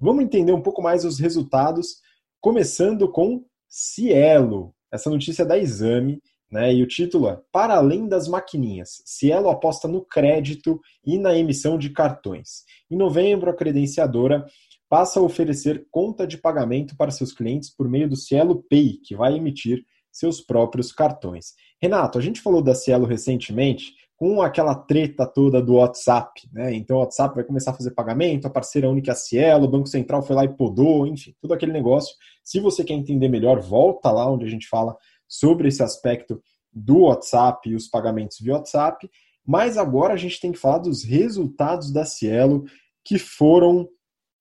Vamos entender um pouco mais os resultados, começando com Cielo, essa notícia da Exame, né? E o título é Para além das maquininhas, Cielo aposta no crédito e na emissão de cartões. Em novembro, a credenciadora passa a oferecer conta de pagamento para seus clientes por meio do Cielo Pay, que vai emitir seus próprios cartões. Renato, a gente falou da Cielo recentemente com aquela treta toda do WhatsApp, né? Então o WhatsApp vai começar a fazer pagamento, a parceira única é a Cielo, o Banco Central foi lá e podou, enfim, todo aquele negócio. Se você quer entender melhor, volta lá onde a gente fala sobre esse aspecto do WhatsApp e os pagamentos via WhatsApp. Mas agora a gente tem que falar dos resultados da Cielo que foram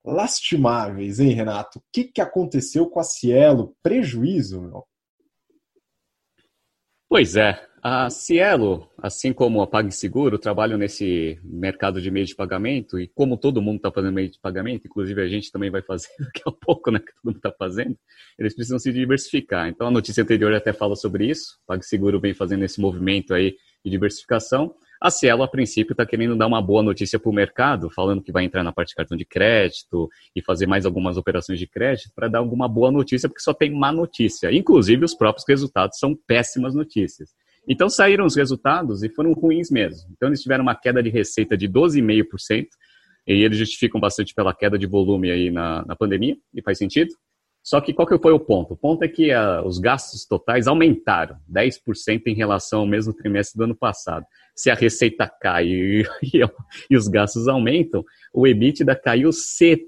lastimáveis, hein, Renato? O que, que aconteceu com a Cielo? Prejuízo, meu? Pois é, a Cielo, assim como a PagSeguro, trabalham nesse mercado de meio de pagamento e como todo mundo está fazendo meio de pagamento, inclusive a gente também vai fazer [LAUGHS] daqui a pouco, né, que todo mundo está fazendo, eles precisam se diversificar. Então a notícia anterior até fala sobre isso, PagSeguro vem fazendo esse movimento aí de diversificação a Cielo, a princípio, está querendo dar uma boa notícia para o mercado, falando que vai entrar na parte de cartão de crédito e fazer mais algumas operações de crédito para dar alguma boa notícia, porque só tem má notícia. Inclusive, os próprios resultados são péssimas notícias. Então, saíram os resultados e foram ruins mesmo. Então, eles tiveram uma queda de receita de 12,5%, e eles justificam bastante pela queda de volume aí na, na pandemia, e faz sentido. Só que qual que foi o ponto? O ponto é que a, ah, os gastos totais aumentaram 10% em relação ao mesmo trimestre do ano passado se a receita cai [LAUGHS] e, e, os gastos aumentam, o EBITDA caiu 70%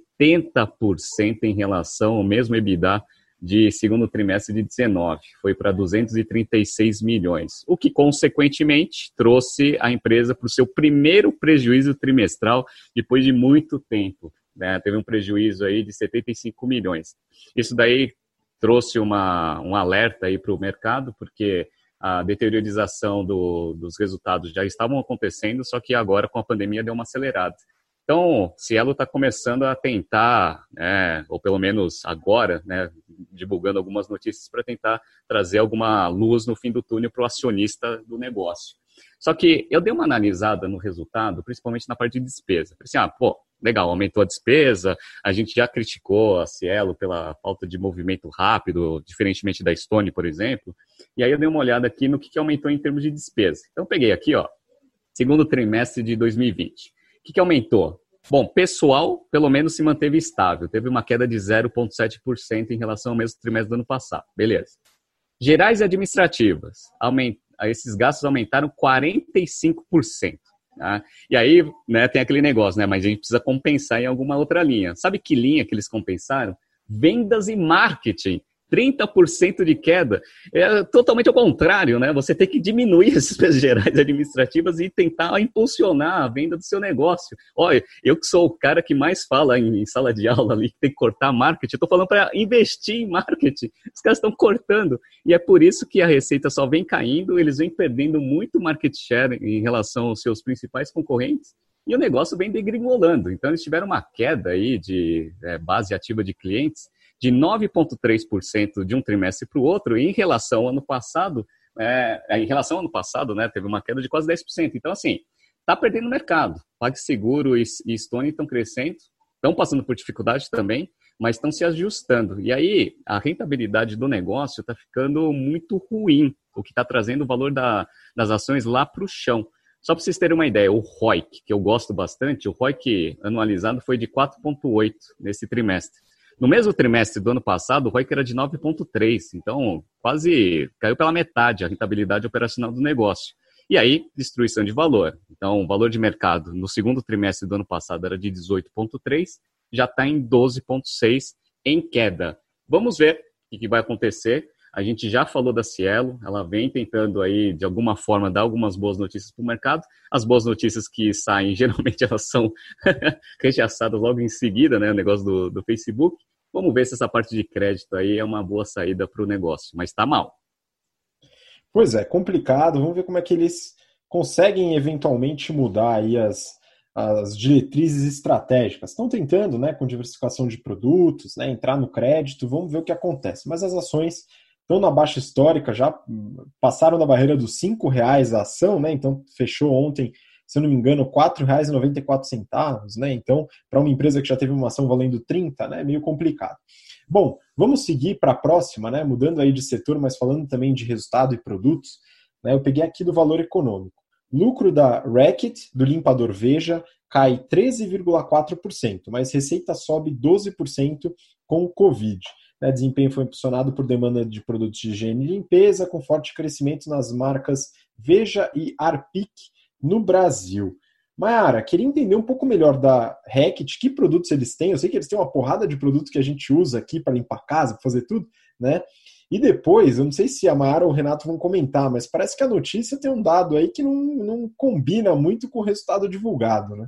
em relação ao mesmo EBITDA de segundo trimestre de 19, foi para 236 milhões, o que consequentemente trouxe a empresa para o seu primeiro prejuízo trimestral depois de muito tempo. Né? Teve um prejuízo aí de 75 milhões. Isso daí trouxe uma, um alerta aí para o mercado, porque a deteriorização do, dos resultados já estavam acontecendo, só que agora com a pandemia deu uma acelerada. Então, Cielo está começando a tentar, né, ou pelo menos agora, né, divulgando algumas notícias para tentar trazer alguma luz no fim do túnel para o acionista do negócio. Só que eu dei uma analisada no resultado, principalmente na parte de despesa. Pensei, assim, ah, pô, legal, aumentou a despesa, a gente já criticou a Cielo pela falta de movimento rápido, diferentemente da Stone, por exemplo, e aí eu dei uma olhada aqui no que, aumentou em termos de despesa. Então, peguei aqui, ó, segundo trimestre de 2020. Que, que aumentou? Bom, pessoal, pelo menos se manteve estável. Teve uma queda de 0,7% em relação ao mesmo trimestre do ano passado. Beleza. Gerais e administrativas. Aument... Esses gastos aumentaram 45%. Tá? E aí, né, tem aquele negócio, né? Mas a gente precisa compensar em alguma outra linha. Sabe que linha que eles compensaram? Vendas e marketing. 30% de queda. É totalmente ao contrário, né? Você tem que diminuir [LAUGHS] as despesas gerais administrativas e tentar impulsionar a venda do seu negócio. Olha, eu que sou o cara que mais fala em, sala de aula ali, que tem que cortar marketing, estou falando para investir em marketing. Os caras estão cortando. E é por isso que a receita só vem caindo, eles vêm perdendo muito market share em relação aos seus principais concorrentes. E o negócio vem degringolando. Então, eles tiveram uma queda aí de é, base ativa de clientes de 9,3% de um trimestre para o outro, e em relação ao ano passado, é, é, em relação ao ano passado, né, teve uma queda de quase 10%. Então, assim, está perdendo mercado. PagSeguro e, e Stone estão crescendo, estão passando por dificuldade também, mas estão se ajustando. E aí, a rentabilidade do negócio está ficando muito ruim, o que está trazendo o valor da, das ações lá para o chão. Só para vocês terem uma ideia, o ROIC, que eu gosto bastante, o ROIC anualizado foi de 4,8 nesse trimestre. No mesmo trimestre do ano passado, o ROIC era de 9,3, então quase caiu pela metade a rentabilidade operacional do negócio. E aí, destruição de valor. Então, o valor de mercado no segundo trimestre do ano passado era de 18,3, já está em 12,6 em queda. Vamos ver o que vai acontecer. A gente já falou da Cielo, ela vem tentando aí, de alguma forma, dar algumas boas notícias para o mercado. As boas notícias que saem, [LAUGHS] geralmente elas são [LAUGHS] rechaçadas logo em seguida, né? O negócio do, do Facebook. Vamos ver se essa parte de crédito aí é uma boa saída para o negócio, mas está mal. Pois é, complicado. Vamos ver como é que eles conseguem eventualmente mudar aí as, as diretrizes estratégicas. Estão tentando, né, com diversificação de produtos, né, entrar no crédito, vamos ver o que acontece. Mas as ações estão na baixa histórica, já passaram da barreira dos R$ reais a ação, né? Então fechou ontem, se eu não me engano, R$ 4,94, né? Então, para uma empresa que já teve uma ação valendo 30, né, é meio complicado. Bom, vamos seguir para a próxima, né? Mudando aí de setor, mas falando também de resultado e produtos, né? Eu peguei aqui do valor econômico. Lucro da Racket, do limpador Veja, cai 13,4%, mas receita sobe 12% com o Covid. Né, desempenho foi impulsionado por demanda de produtos de higiene e limpeza, com forte crescimento nas marcas Veja e Arpic no Brasil. Mayara, queria entender um pouco melhor da Hackett, que produtos eles têm. Eu sei que eles têm uma porrada de produtos que a gente usa aqui para limpar casa, para fazer tudo, né? E depois, eu não sei se a Mayara ou o Renato vão comentar, mas parece que a notícia tem um dado aí que não, não combina muito com o resultado divulgado, né?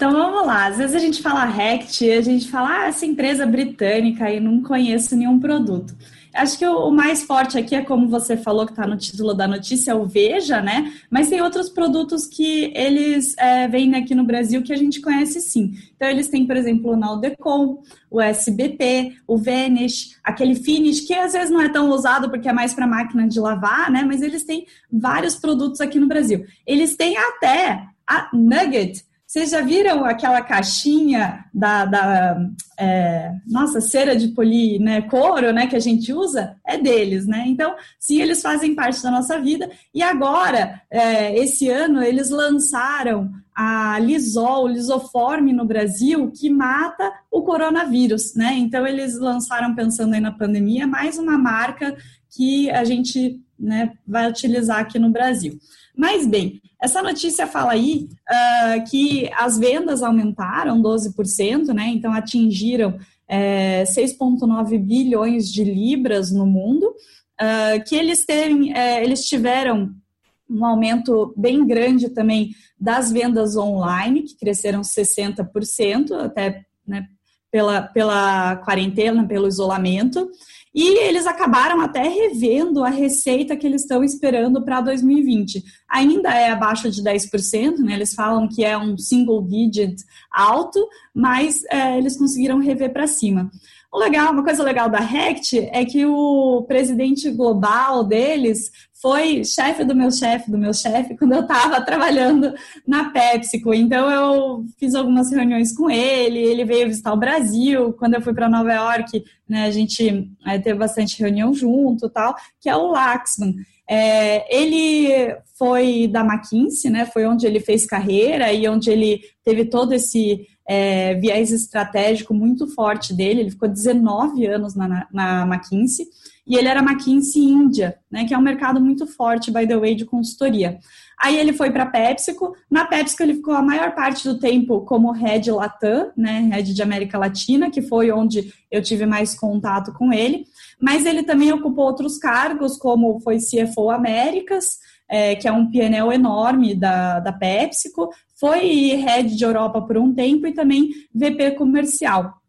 Então vamos lá, às vezes a gente fala Rect, a gente fala, ah, essa empresa britânica e não conheço nenhum produto. Acho que o mais forte aqui é como você falou que está no título da notícia, o Veja, né? Mas tem outros produtos que eles é, vêm aqui no Brasil que a gente conhece sim. Então eles têm, por exemplo, o Naldecom, o SBP, o Vanish, aquele Finish, que às vezes não é tão usado porque é mais para máquina de lavar, né? Mas eles têm vários produtos aqui no Brasil. Eles têm até a Nugget, vocês já viram aquela caixinha da, da é, nossa, cera de poli, né, couro, né, que a gente usa? É deles, né? Então, sim, eles fazem parte da nossa vida. E agora, é, esse ano, eles lançaram a Lisol, Lisoforme no Brasil, que mata o coronavírus, né? Então, eles lançaram, pensando aí na pandemia, mais uma marca que a gente né, vai utilizar aqui no Brasil. Mas bem, essa notícia fala aí uh, que as vendas aumentaram 12%, né? Então atingiram é, 6,9 bilhões de libras no mundo, uh, que eles, têm, é, eles tiveram um aumento bem grande também das vendas online, que cresceram 60%, até né, pela, pela quarentena, pelo isolamento. E eles acabaram até revendo a receita que eles estão esperando para 2020. Ainda é abaixo de 10%, né? eles falam que é um single digit alto, mas é, eles conseguiram rever para cima. Legal, uma coisa legal da RECT é que o presidente global deles foi chefe do meu chefe, do meu chefe, [LAUGHS] quando eu estava trabalhando na PepsiCo. Então eu fiz algumas reuniões com ele, ele veio visitar o Brasil. Quando eu fui para Nova York, né, a gente é, teve bastante reunião junto, tal, que é o Laxman. É, ele foi da McKinsey, né? Foi onde ele fez carreira e onde ele teve todo esse é, viés estratégico muito forte dele. Ele ficou 19 anos na, na McKinsey e ele era McKinsey Índia, né? Que é um mercado muito forte, by the way, de consultoria. Aí ele foi para a PepsiCo. Na PepsiCo ele ficou a maior parte do tempo como head Latam, né, head de América Latina, que foi onde eu tive mais contato com ele. Mas ele também ocupou outros cargos, como foi CFO Américas, é, que é um PNL enorme da, da PepsiCo, foi head de Europa por um tempo e também VP comercial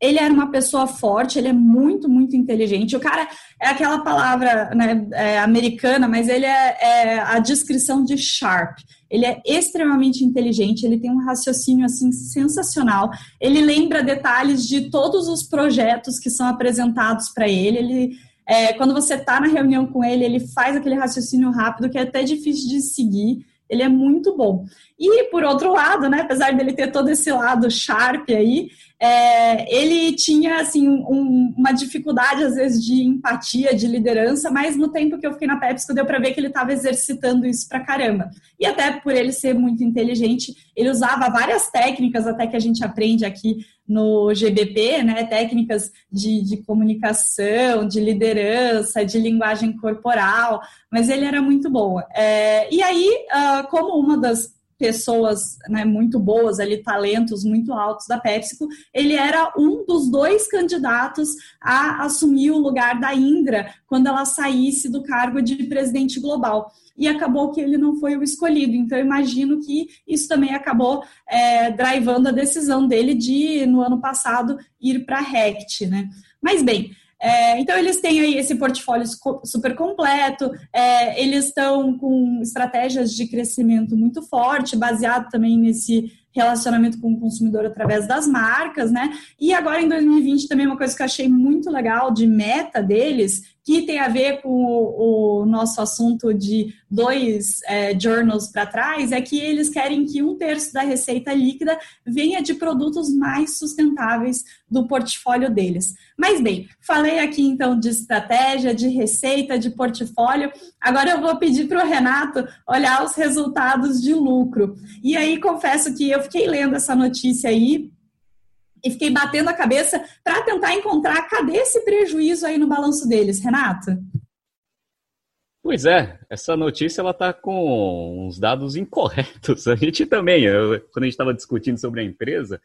ele era uma pessoa forte, ele é muito, muito inteligente. O cara é aquela palavra né, é, americana, mas ele é, é, a descrição de sharp. Ele é extremamente inteligente, ele tem um raciocínio assim sensacional. Ele lembra detalhes de todos os projetos que são apresentados para ele. Ele é, quando você está na reunião com ele, ele faz aquele raciocínio rápido que é até difícil de seguir. Ele é muito bom. E, por outro lado, né, apesar dele ter todo esse lado sharp aí, é, ele tinha, assim, um, uma dificuldade, às vezes, de empatia, de liderança, mas no tempo que eu fiquei na PepsiCo, deu para ver que ele estava exercitando isso pra caramba. E até por ele ser muito inteligente, ele usava várias técnicas, até que a gente aprende aqui no GBP, né, técnicas de, de comunicação, de liderança, de linguagem corporal, mas ele era muito bom. É, e aí, uh, como uma das pessoas né, muito boas ali, talentos muito altos da PepsiCo, ele era um dos dois candidatos a assumir o lugar da Indra quando ela saísse do cargo de presidente global. E acabou que ele não foi o escolhido. Então, imagino que isso também acabou é, drivando a decisão dele de, no ano passado, ir para a RECT. Né? Mas, bem, é, então, eles têm aí esse portfólio super completo, é, eles estão com estratégias de crescimento muito forte, baseado também nesse relacionamento com o consumidor através das marcas, né? E agora em 2020 também uma coisa que eu achei muito legal de meta deles, que tem a ver com o, o nosso assunto de dois é, journals para trás, é que eles querem que um terço da receita líquida venha de produtos mais sustentáveis do portfólio deles. Mas bem, falei aqui então de estratégia, de receita, de portfólio. Agora eu vou pedir para o Renato olhar os resultados de lucro. E aí confesso que eu fiquei lendo essa notícia aí e fiquei batendo a cabeça para tentar encontrar cadê esse prejuízo aí no balanço deles, Renato? Pois é, essa notícia ela está com uns dados incorretos. A gente também, eu, quando a gente estava discutindo sobre a empresa,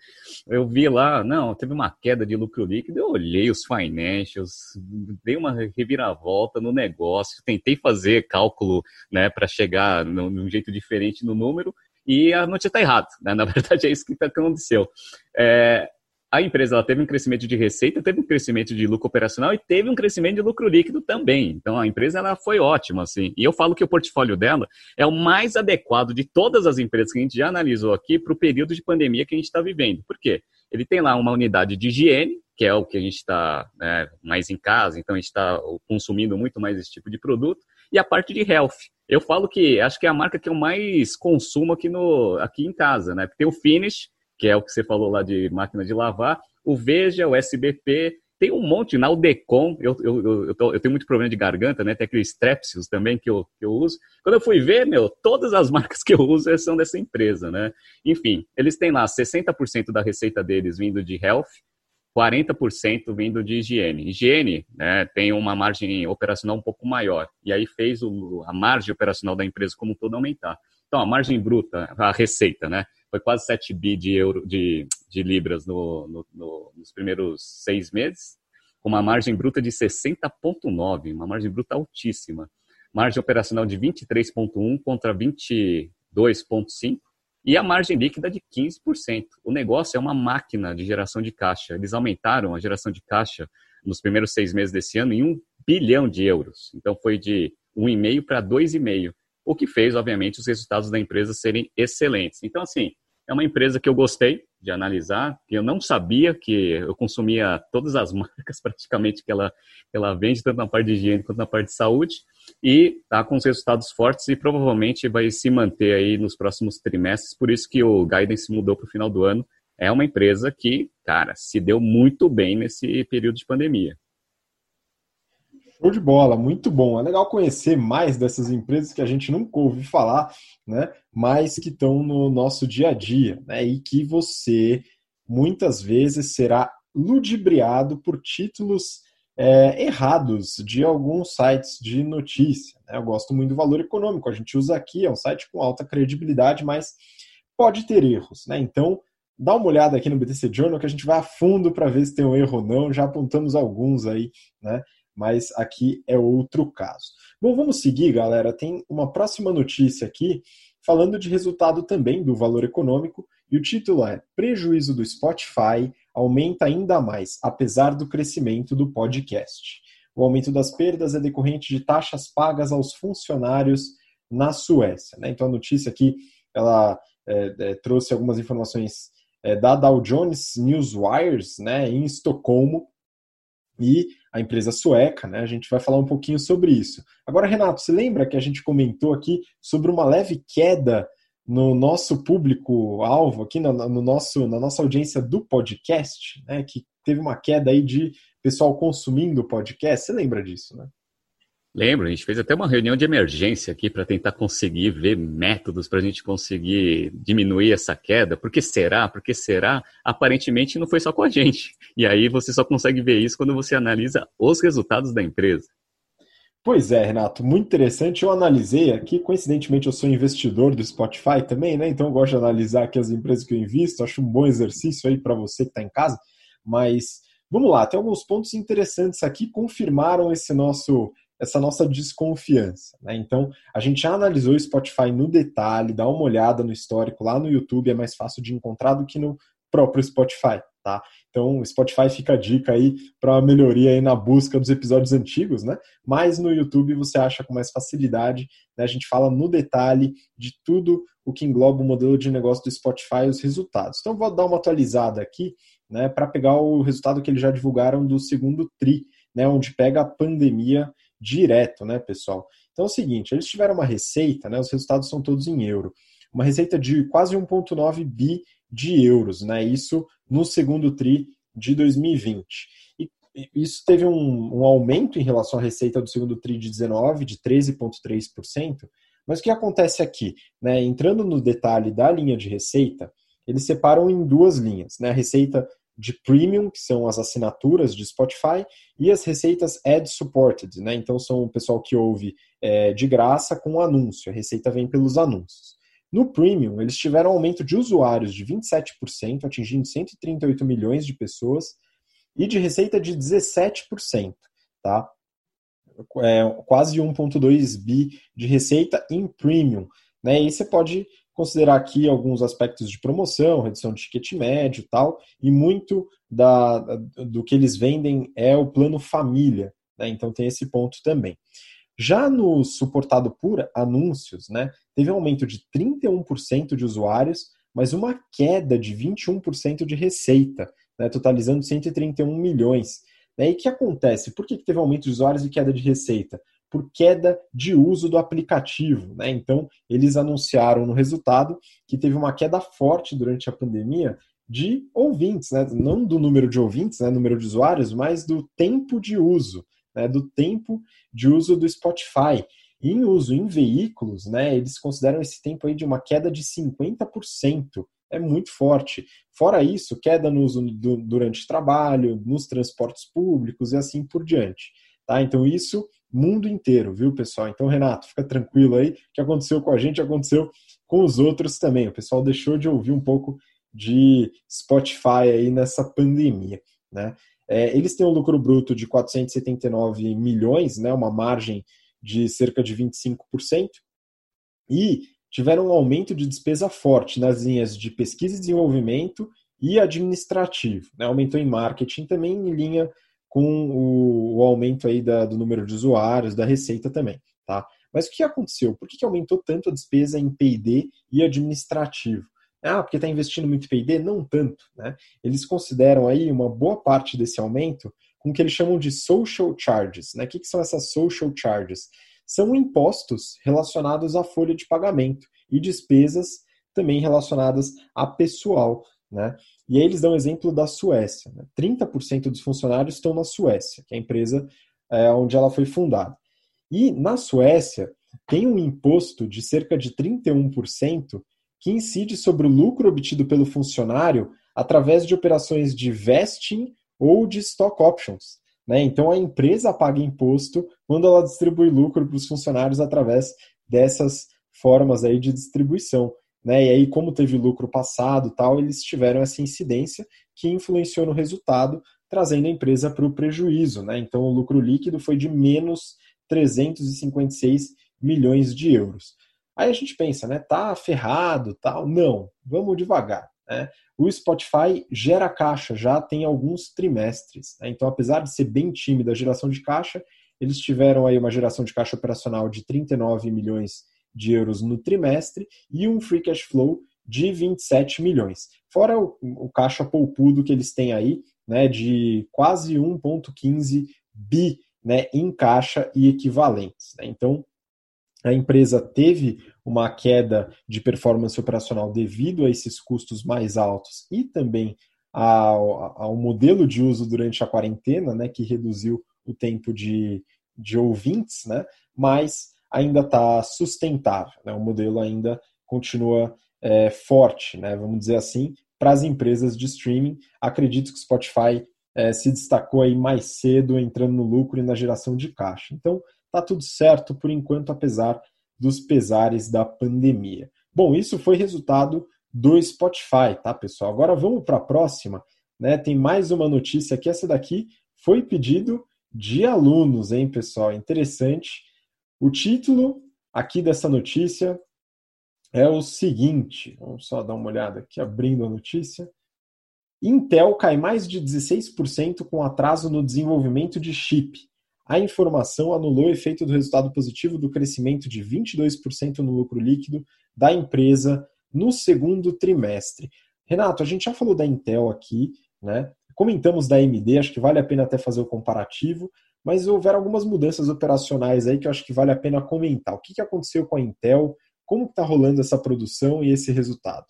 eu vi lá, não, teve uma queda de lucro líquido, eu olhei os financials, dei uma reviravolta no negócio, tentei fazer cálculo né, para chegar num jeito diferente no número, e a notícia está errada. Né? [LAUGHS] Na verdade, é isso que aconteceu. É, a empresa ela teve um crescimento de receita, teve um crescimento de lucro operacional e teve um crescimento de lucro líquido também. Então a empresa ela foi ótima, assim. E eu falo que o portfólio dela é o mais adequado de todas as empresas que a gente já analisou aqui para o período de pandemia que a gente está vivendo. Por quê? Ele tem lá uma unidade de higiene, que é o que a gente está né, mais em casa, então a gente está consumindo muito mais esse tipo de produto, e a parte de health. Eu falo que acho que é a marca que eu mais consumo aqui, no, aqui em casa, né? Tem o Finish, que é o que você falou lá de máquina de lavar, o Veja, o SBP, tem um monte, na Udecom, eu, eu, eu, eu, tenho muito problema de garganta, né? Tem aquele Strepsils também que eu, que eu uso. Quando eu fui ver, meu, todas as [LAUGHS] marcas que eu uso são dessa empresa, né? Enfim, eles têm lá 60% da receita deles vindo de health, 40% vindo de higiene. Higiene né, tem uma margem operacional um pouco maior, e aí fez o, a margem operacional da empresa como um todo aumentar. Então, a margem bruta, a receita, né? Foi quase 7 bi de, euro, de, de libras no, no, no, nos primeiros seis meses, com uma margem bruta de 60,9, uma margem bruta altíssima. Margem operacional de 23,1 contra 22,5 e a margem líquida de 15%. O negócio é uma máquina de geração de caixa. Eles aumentaram a geração de caixa nos primeiros seis meses desse ano em 1 bilhão de euros. Então foi de 1,5 para 2,5, o que fez, obviamente, os resultados da empresa serem excelentes. Então, assim, é uma empresa que eu gostei de analisar, que eu não sabia que eu consumia todas as [LAUGHS] marcas praticamente que ela, ela vende, tanto na parte de higiene quanto na parte de saúde. e está com os resultados fortes e provavelmente vai se manter aí nos próximos trimestres, por isso que o guidance mudou para o final do ano. É uma empresa que, cara, se deu muito bem nesse período de pandemia. Show de bola, muito bom. É legal conhecer mais dessas empresas que a gente nunca ouviu falar, né? Mas que estão no nosso dia a dia, né? E que você muitas vezes será ludibriado por títulos é, errados de alguns sites de notícia. Né? Eu gosto muito do valor econômico, a gente usa aqui, é um site com alta credibilidade, mas pode ter erros, né? Então, dá uma olhada aqui no BTC Journal que a gente vai a fundo para ver se tem um erro ou não, já apontamos alguns aí, né? Mas aqui é outro caso. Bom, vamos seguir, galera. Tem uma próxima notícia aqui falando de resultado também do valor econômico e o título é Prejuízo do Spotify aumenta ainda mais, apesar do crescimento do podcast. O aumento das perdas é decorrente de taxas pagas aos funcionários na Suécia. Né? Então a notícia aqui ela é, é, trouxe algumas informações é, da Dow Jones Newswires né, em Estocolmo e a empresa sueca, né? A gente vai falar um pouquinho sobre isso. Agora, Renato, você lembra que a gente comentou aqui sobre uma leve queda no nosso público-alvo, aqui no, no, nosso, na nossa audiência do podcast, né? Que teve uma queda aí de pessoal consumindo o podcast. Você lembra disso, né? Lembro, a gente fez até uma reunião de emergência aqui para tentar conseguir ver métodos para a gente conseguir diminuir essa queda. Por que será? Por que será? Aparentemente não foi só com a gente. E aí você só consegue ver isso quando você analisa os resultados da empresa. Pois é, Renato, muito interessante. Eu analisei aqui, coincidentemente eu sou investidor do Spotify também, né? Então eu gosto de analisar aqui as empresas que eu invisto. Acho um bom exercício aí para você que está em casa. Mas vamos lá, tem alguns pontos interessantes aqui confirmaram esse nosso essa nossa desconfiança. Né? Então, a gente já analisou o Spotify no detalhe, dá uma olhada no histórico lá no YouTube, é mais fácil de encontrar do que no próprio Spotify. Tá? Então, o Spotify fica a dica aí para melhoria aí na busca dos episódios antigos, né? Mas no YouTube você acha com mais facilidade. Né? A gente fala no detalhe de tudo o que engloba o modelo de negócio do Spotify e os resultados. Então, vou dar uma atualizada aqui, né? Para pegar o resultado que eles já divulgaram do segundo tri, né? Onde pega a pandemia direto, né, pessoal? Então é o seguinte, eles tiveram uma receita, né, os resultados são todos em euro, uma receita de quase 1,9 bi de euros, né, isso no segundo TRI de 2020. E isso teve um, um aumento em relação à receita do segundo TRI de 19, de 13,3%, mas o que acontece aqui? Né, entrando no detalhe da linha de receita, eles separam em duas linhas, né, a receita de premium, que são as assinaturas de Spotify, e as receitas ad-supported, né? Então são o pessoal que ouve é, de graça com anúncio, a receita vem pelos anúncios. No premium, eles tiveram um aumento de usuários de 27%, atingindo 138 milhões de pessoas, e de receita de 17%, tá? É, quase 1,2 bi de receita em premium. Né? E você pode considerar aqui alguns aspectos de promoção, redução de ticket médio e tal, e muito da, do que eles vendem é o plano família, né? então tem esse ponto também. Já no suportado por anúncios, né, teve um aumento de 31% de usuários, mas uma queda de 21% de receita, né, totalizando 131 milhões. Né? E o que acontece? Por que teve aumento de usuários e queda de receita? Por queda de uso do aplicativo. Né? Então, eles anunciaram no resultado que teve uma queda forte durante a pandemia de ouvintes, né? não do número de ouvintes, né? número de usuários, mas do tempo de uso, né? do tempo de uso do Spotify. em uso em veículos, né? eles consideram esse tempo aí de uma queda de 50%. É muito forte. Fora isso, queda no uso do, durante trabalho, nos transportes públicos e assim por diante. Tá? Então, isso mundo inteiro, viu, pessoal? Então, Renato, fica tranquilo aí. Que aconteceu com a gente aconteceu com os outros também. O pessoal deixou de ouvir um pouco de Spotify aí nessa pandemia, né? É, eles têm um lucro bruto de 479 milhões, né? Uma margem de cerca de 25%. E tiveram um aumento de despesa forte nas linhas de pesquisa e desenvolvimento e administrativo. Né? Aumentou em marketing também em linha com o, o aumento aí da, do número de usuários, da receita também, tá? Mas o que aconteceu? Por que, que aumentou tanto a despesa em P&D e administrativo? Ah, porque está investindo muito em P&D? Não tanto, né? Eles consideram aí uma boa parte desse aumento com o que eles chamam de social charges, né? O que, que são essas social charges? são impostos relacionados à folha de pagamento e despesas também relacionadas a pessoal. Né? E aí eles dão exemplo da Suécia. Né? 30% dos funcionários estão na Suécia, que é a empresa é, onde ela foi fundada. E na Suécia tem um imposto de cerca de 31% que incide sobre o lucro obtido pelo funcionário através de operações de vesting ou de stock options. Né? Então a empresa paga imposto quando ela distribui lucro para os funcionários através dessas formas aí de distribuição. Né? E aí, como teve lucro passado tal, eles tiveram essa incidência que influenciou no resultado, trazendo a empresa para o prejuízo. Né? Então o lucro líquido foi de menos 356 milhões de euros. Aí a gente pensa, né? Tá ferrado, tal. Não, vamos devagar. Né? O Spotify gera caixa já tem alguns trimestres. Né? Então, apesar de ser bem tímida a geração de caixa, eles tiveram aí uma geração de caixa operacional de 39 milhões de euros no trimestre e um free cash flow de 27 milhões. Fora o, o caixa poupudo que eles têm aí, né, de quase 1,15 bi né, em caixa e equivalentes. Né? Então, a empresa teve uma queda de performance operacional devido a esses custos mais altos e também ao, ao modelo de uso durante a quarentena, né, que reduziu o tempo de, de ouvintes, né, mas ainda está sustentável. Né, o modelo ainda continua é, forte, né, vamos dizer assim, para as empresas de streaming. Acredito que o Spotify é, se destacou aí mais cedo, entrando no lucro e na geração de caixa. Então, tá tudo certo por enquanto, apesar dos pesares da pandemia. Bom, isso foi resultado do Spotify, tá, pessoal? Agora vamos para a próxima, né? Tem mais uma notícia aqui. Essa daqui foi pedido de alunos, hein, pessoal? Interessante. O título aqui dessa notícia é o seguinte: vamos só dar uma olhada aqui, abrindo a notícia. Intel cai mais de 16% com atraso no desenvolvimento de chip. A informação anulou o efeito do resultado positivo do crescimento de 22% no lucro líquido da empresa no segundo trimestre. Renato, a gente já falou da Intel aqui, né? Comentamos da AMD, acho que vale a pena até fazer o comparativo, mas houveram algumas mudanças operacionais aí que eu acho que vale a pena comentar. O que aconteceu com a Intel? Como está rolando essa produção e esse resultado?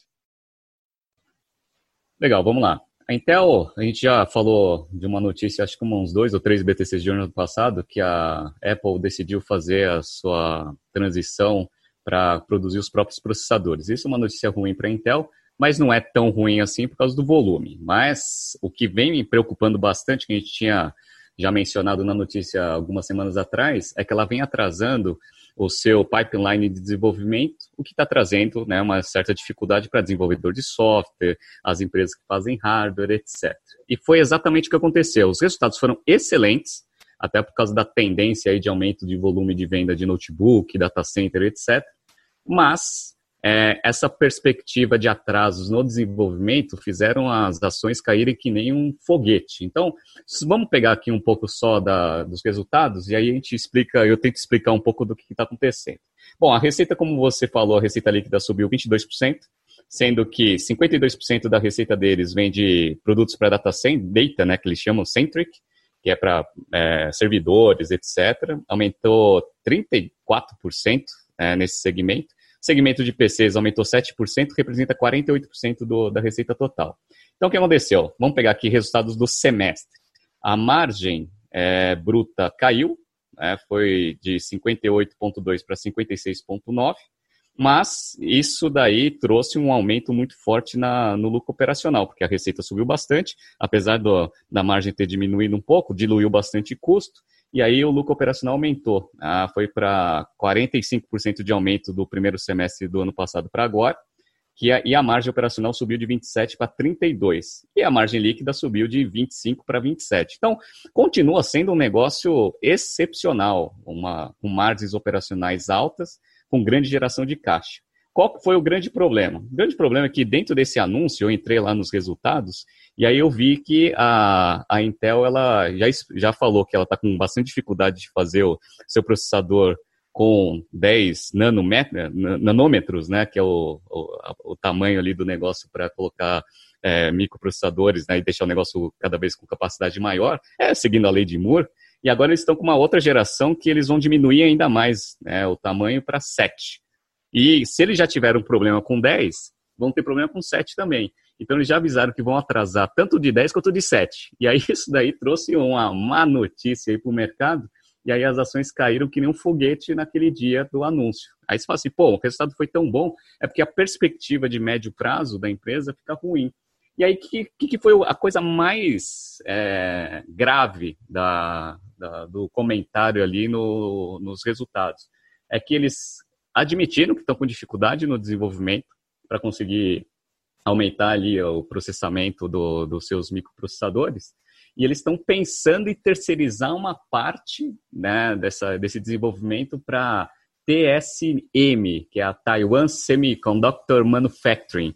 Legal, vamos lá. A Intel, a gente já falou de uma notícia, acho que uns dois ou três BTCs de ano passado, que a Apple decidiu fazer a sua transição para produzir os próprios processadores. Isso é uma notícia ruim para a Intel, mas não é tão ruim assim por causa do volume. Mas o que vem me preocupando bastante, que a gente tinha já mencionado na notícia algumas semanas atrás, é que ela vem atrasando o seu pipeline de desenvolvimento, o que está trazendo né, uma certa dificuldade para desenvolvedor de software, as empresas que fazem hardware, etc. E foi exatamente o que aconteceu. Os resultados foram excelentes, até por causa da tendência aí de aumento de volume de venda de notebook, data center, etc. Mas é, essa perspectiva de atrasos no desenvolvimento fizeram as ações caírem que nem um foguete. Então, vamos pegar aqui um pouco só da, dos resultados e aí a gente explica, eu tento explicar um pouco do que está acontecendo. Bom, a receita, como você falou, a receita líquida subiu 22%, sendo que 52% da receita deles vem de produtos para data data, né, que eles chamam centric, que é para é, servidores, etc. Aumentou 34% é, nesse segmento segmento de PCs aumentou 7%, representa 48% do, da receita total. Então, o que aconteceu? Vamos pegar aqui resultados do semestre. A margem é, bruta caiu, né, foi de 58,2% para 56,9%, mas isso daí trouxe um aumento muito forte na, no lucro operacional, porque a receita subiu bastante, apesar do, da margem ter diminuído um pouco, diluiu bastante custo, e aí o lucro operacional aumentou, ah, foi para 45% de aumento do primeiro semestre do ano passado para agora, que a, e a margem operacional subiu de 27 para 32 e a margem líquida subiu de 25 para 27. Então, continua sendo um negócio excepcional, uma, com margens operacionais altas, com grande geração de caixa. Qual foi o grande problema? O grande problema é que dentro desse anúncio, eu entrei lá nos resultados, e aí eu vi que a, a Intel ela já, já falou que ela está com bastante dificuldade de fazer o seu processador com 10 nanômetros, né, que é o, o, o tamanho ali do negócio para colocar é, microprocessadores né, e deixar o negócio cada vez com capacidade maior, é seguindo a lei de Moore. E agora eles estão com uma outra geração que eles vão diminuir ainda mais né, o tamanho para 7. E se eles já tiveram problema com 10, vão ter problema com 7 também. Então eles já avisaram que vão atrasar tanto de 10 quanto de 7. E aí [LAUGHS] isso daí trouxe uma má notícia para o mercado, e aí as ações caíram que nem um foguete naquele dia do anúncio. Aí você fala assim, pô, o resultado foi tão bom, é porque a perspectiva de médio prazo da empresa fica ruim. E aí, o que, que foi a coisa mais é, grave da, da, do comentário ali no, nos resultados? É que eles admitiram que estão com dificuldade no desenvolvimento para conseguir aumentar ali o processamento do, dos seus microprocessadores, e eles estão pensando em terceirizar uma parte né, dessa, desse desenvolvimento para TSM, que é a Taiwan Semiconductor Manufacturing,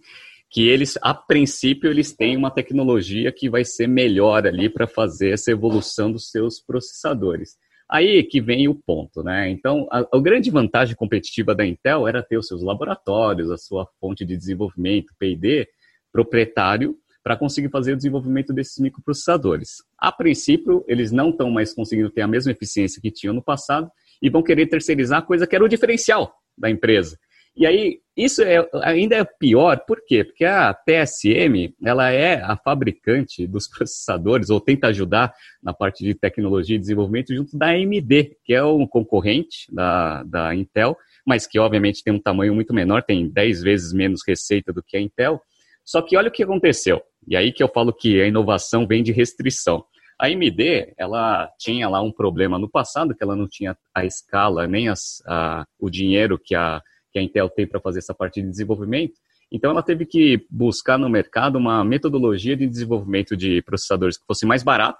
que eles, a princípio, eles têm uma tecnologia que vai ser melhor ali para fazer essa evolução dos seus processadores. Aí que vem o ponto, né? Então, a, a, grande vantagem competitiva da Intel era ter os seus laboratórios, a sua fonte de desenvolvimento, P&D, proprietário, para conseguir fazer o desenvolvimento desses microprocessadores. A princípio, eles não estão mais conseguindo ter a mesma eficiência que tinham no passado e vão querer terceirizar a coisa que era o diferencial da empresa, e aí, isso é, ainda é pior, por quê? Porque a TSM, ela é a fabricante dos [LAUGHS] processadores, ou tenta ajudar na parte de tecnologia e desenvolvimento junto da AMD, que é um concorrente da, da Intel, mas que obviamente tem um tamanho muito menor, tem 10 vezes menos receita do que a Intel. Só que olha o que aconteceu, e aí que eu falo que a inovação vem de restrição. A AMD, ela tinha lá um problema no passado, que ela não tinha a escala, nem as, a, o dinheiro que a que a Intel tem para fazer essa parte de desenvolvimento. Então, ela teve que buscar no mercado uma metodologia de desenvolvimento de processadores que fosse mais barato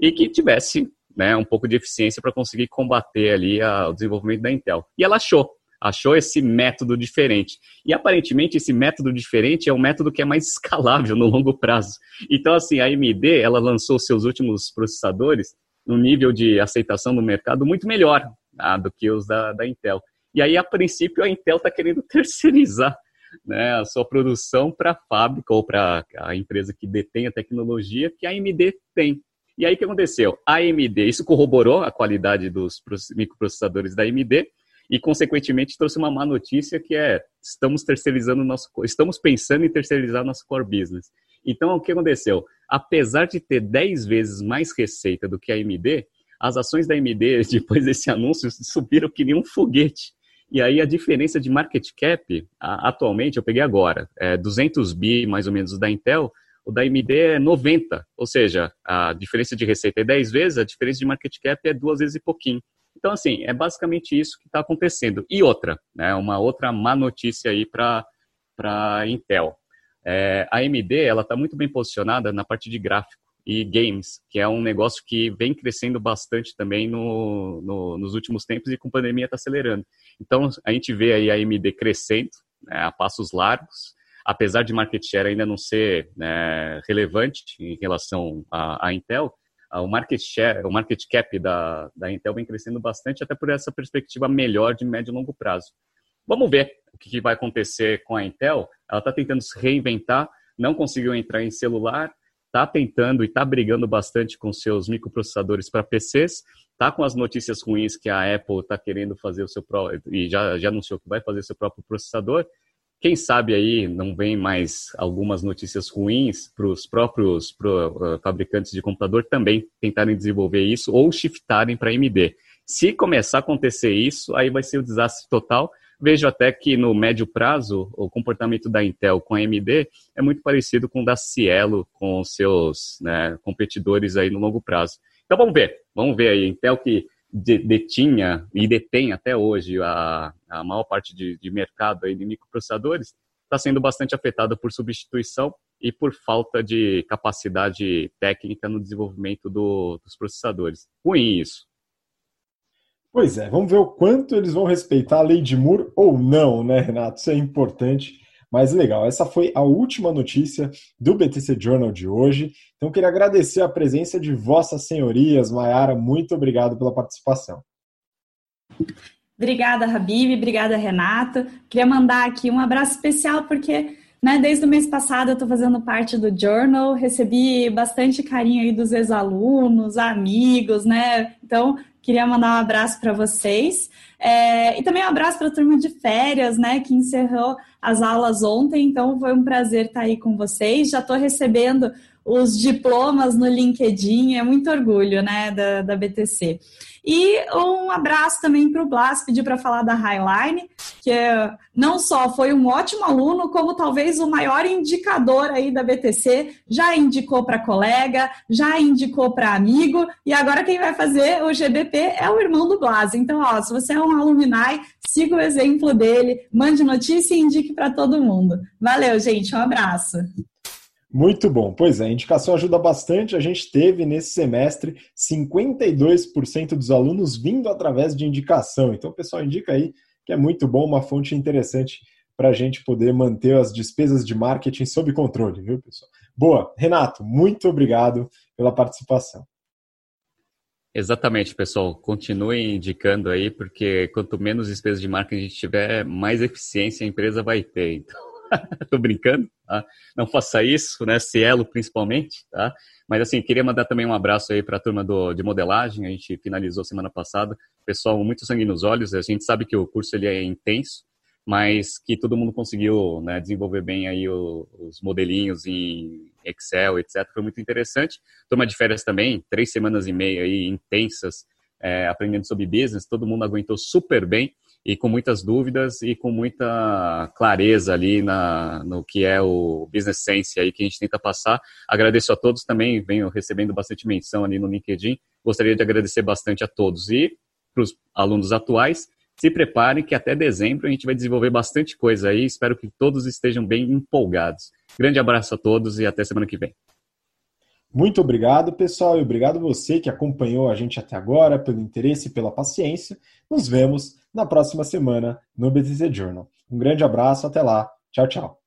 e que tivesse né, um pouco de eficiência para conseguir combater ali a, o desenvolvimento da Intel. E ela achou, achou esse método diferente. E aparentemente esse método diferente é um método que é mais [LAUGHS] escalável no longo prazo. Então, assim, a AMD, ela lançou seus últimos processadores no nível de aceitação no mercado muito melhor tá, do que os da, da Intel. E aí, a princípio, a Intel está querendo [LAUGHS] terceirizar né, a sua produção para a fábrica ou para a empresa que detém a tecnologia que a AMD tem. E aí o que aconteceu? A AMD, isso corroborou a qualidade dos microprocessadores da AMD e, consequentemente, trouxe uma má notícia que é estamos terceirizando nosso, estamos pensando em terceirizar nosso core business. Então, o que aconteceu? Apesar de ter 10 vezes mais receita do que a AMD, as ações da AMD, [LAUGHS] depois desse anúncio, subiram que nem um foguete. E aí a diferença de market cap, atualmente, eu peguei agora, é 200 bi mais ou menos da Intel, o da AMD é 90, ou seja, a diferença de receita é 10 vezes, a diferença de market cap é duas vezes e pouquinho. Então, assim, é basicamente isso que está acontecendo. E outra, né, uma outra má notícia aí para a Intel. É, a AMD, está muito bem posicionada na parte de gráfico e games, que é um negócio que vem crescendo bastante também no, no, nos últimos tempos e com pandemia está acelerando. Então, a gente vê aí a AMD crescendo né, a passos largos, apesar de market share ainda não ser né, relevante em relação à, Intel, o market share, o market cap da, da Intel vem crescendo bastante, até por essa perspectiva melhor de médio e longo prazo. Vamos ver o que vai acontecer com a Intel. Ela está tentando se reinventar, não conseguiu entrar em celular, está tentando e está brigando bastante com seus microprocessadores para PCs, está com as notícias ruins que a Apple está querendo fazer o seu próprio, e já, já anunciou que vai fazer o seu próprio processador. Quem sabe aí não vem mais algumas notícias ruins para os próprios pro, uh, fabricantes de computador também tentarem desenvolver isso ou shiftarem para AMD. Se começar a acontecer isso, aí vai ser o um desastre total Vejo até que no médio prazo, o comportamento da Intel com a AMD é muito parecido com o da Cielo com seus né, competidores aí no longo prazo. Então vamos ver, vamos ver aí. Intel que detinha e detém até hoje a, a maior parte de, de mercado aí de microprocessadores, está sendo bastante afetada por substituição e por falta de capacidade técnica no desenvolvimento do, dos processadores. Ruim isso. Pois é, vamos ver o quanto eles vão respeitar a lei de Moore ou não, né, Renato? Isso é importante. Mas legal, essa foi a última notícia do BTC Journal de hoje. Então, queria agradecer a presença de Vossas Senhorias. Mayara, muito obrigado pela participação. Obrigada, Habib, obrigada, Renato. Queria mandar aqui um abraço especial, porque Né? Desde o mês passado eu estou fazendo parte do Journal, recebi bastante carinho aí dos ex-alunos, amigos, né? Então, queria mandar um abraço para vocês. É, e também um abraço para a turma de férias, né, que encerrou as aulas ontem. Então, foi um prazer estar aí com vocês. Já estou recebendo os diplomas no LinkedIn, é muito orgulho, né, da, da BTC. E um abraço também para o Blas, pediu para falar da Highline, que é, não só foi um ótimo aluno, como talvez o maior indicador aí da BTC, já indicou para colega, já indicou para amigo, e agora quem vai fazer o GBP é o irmão do Blas. Então, ó, se você é um alumni, siga o exemplo dele, mande notícia e indique para todo mundo. Valeu, gente, um abraço. Muito bom. Pois é, a indicação ajuda bastante. A gente teve nesse semestre 52% dos alunos vindo através de indicação. Então, o pessoal indica aí que é muito bom, uma fonte interessante para a gente poder manter as despesas de marketing sob controle, viu, pessoal? Boa. Renato, muito obrigado pela participação. Exatamente, pessoal. Continuem indicando aí, porque quanto menos despesas de marketing a gente tiver, mais eficiência a empresa vai ter. Então [LAUGHS] Tô brincando, tá? Não faça isso, né? Cielo principalmente, tá? Mas assim, queria mandar também um abraço aí para a turma do, de modelagem. A gente finalizou semana passada. Pessoal, muito sangue nos olhos. A gente sabe que o curso ele é intenso, mas que todo mundo conseguiu né, desenvolver bem aí o, os modelinhos em Excel, etc. Foi muito interessante. Turma de férias também, três semanas e meia aí intensas, é, aprendendo sobre business. Todo mundo aguentou super bem e com muitas dúvidas e com muita clareza ali na, no que é o Business Sense aí que a gente tenta passar. Agradeço a todos também, venho recebendo bastante menção ali no LinkedIn. Gostaria de agradecer bastante a todos e para os alunos atuais, se preparem que até dezembro a gente vai desenvolver bastante coisa aí. Espero que todos estejam bem empolgados. Grande abraço a todos e até semana que vem. Muito obrigado, pessoal, e obrigado você que acompanhou a gente até agora, pelo interesse e pela paciência. Nos vemos na próxima semana no BTC Journal. Um grande abraço, até lá. Tchau, tchau.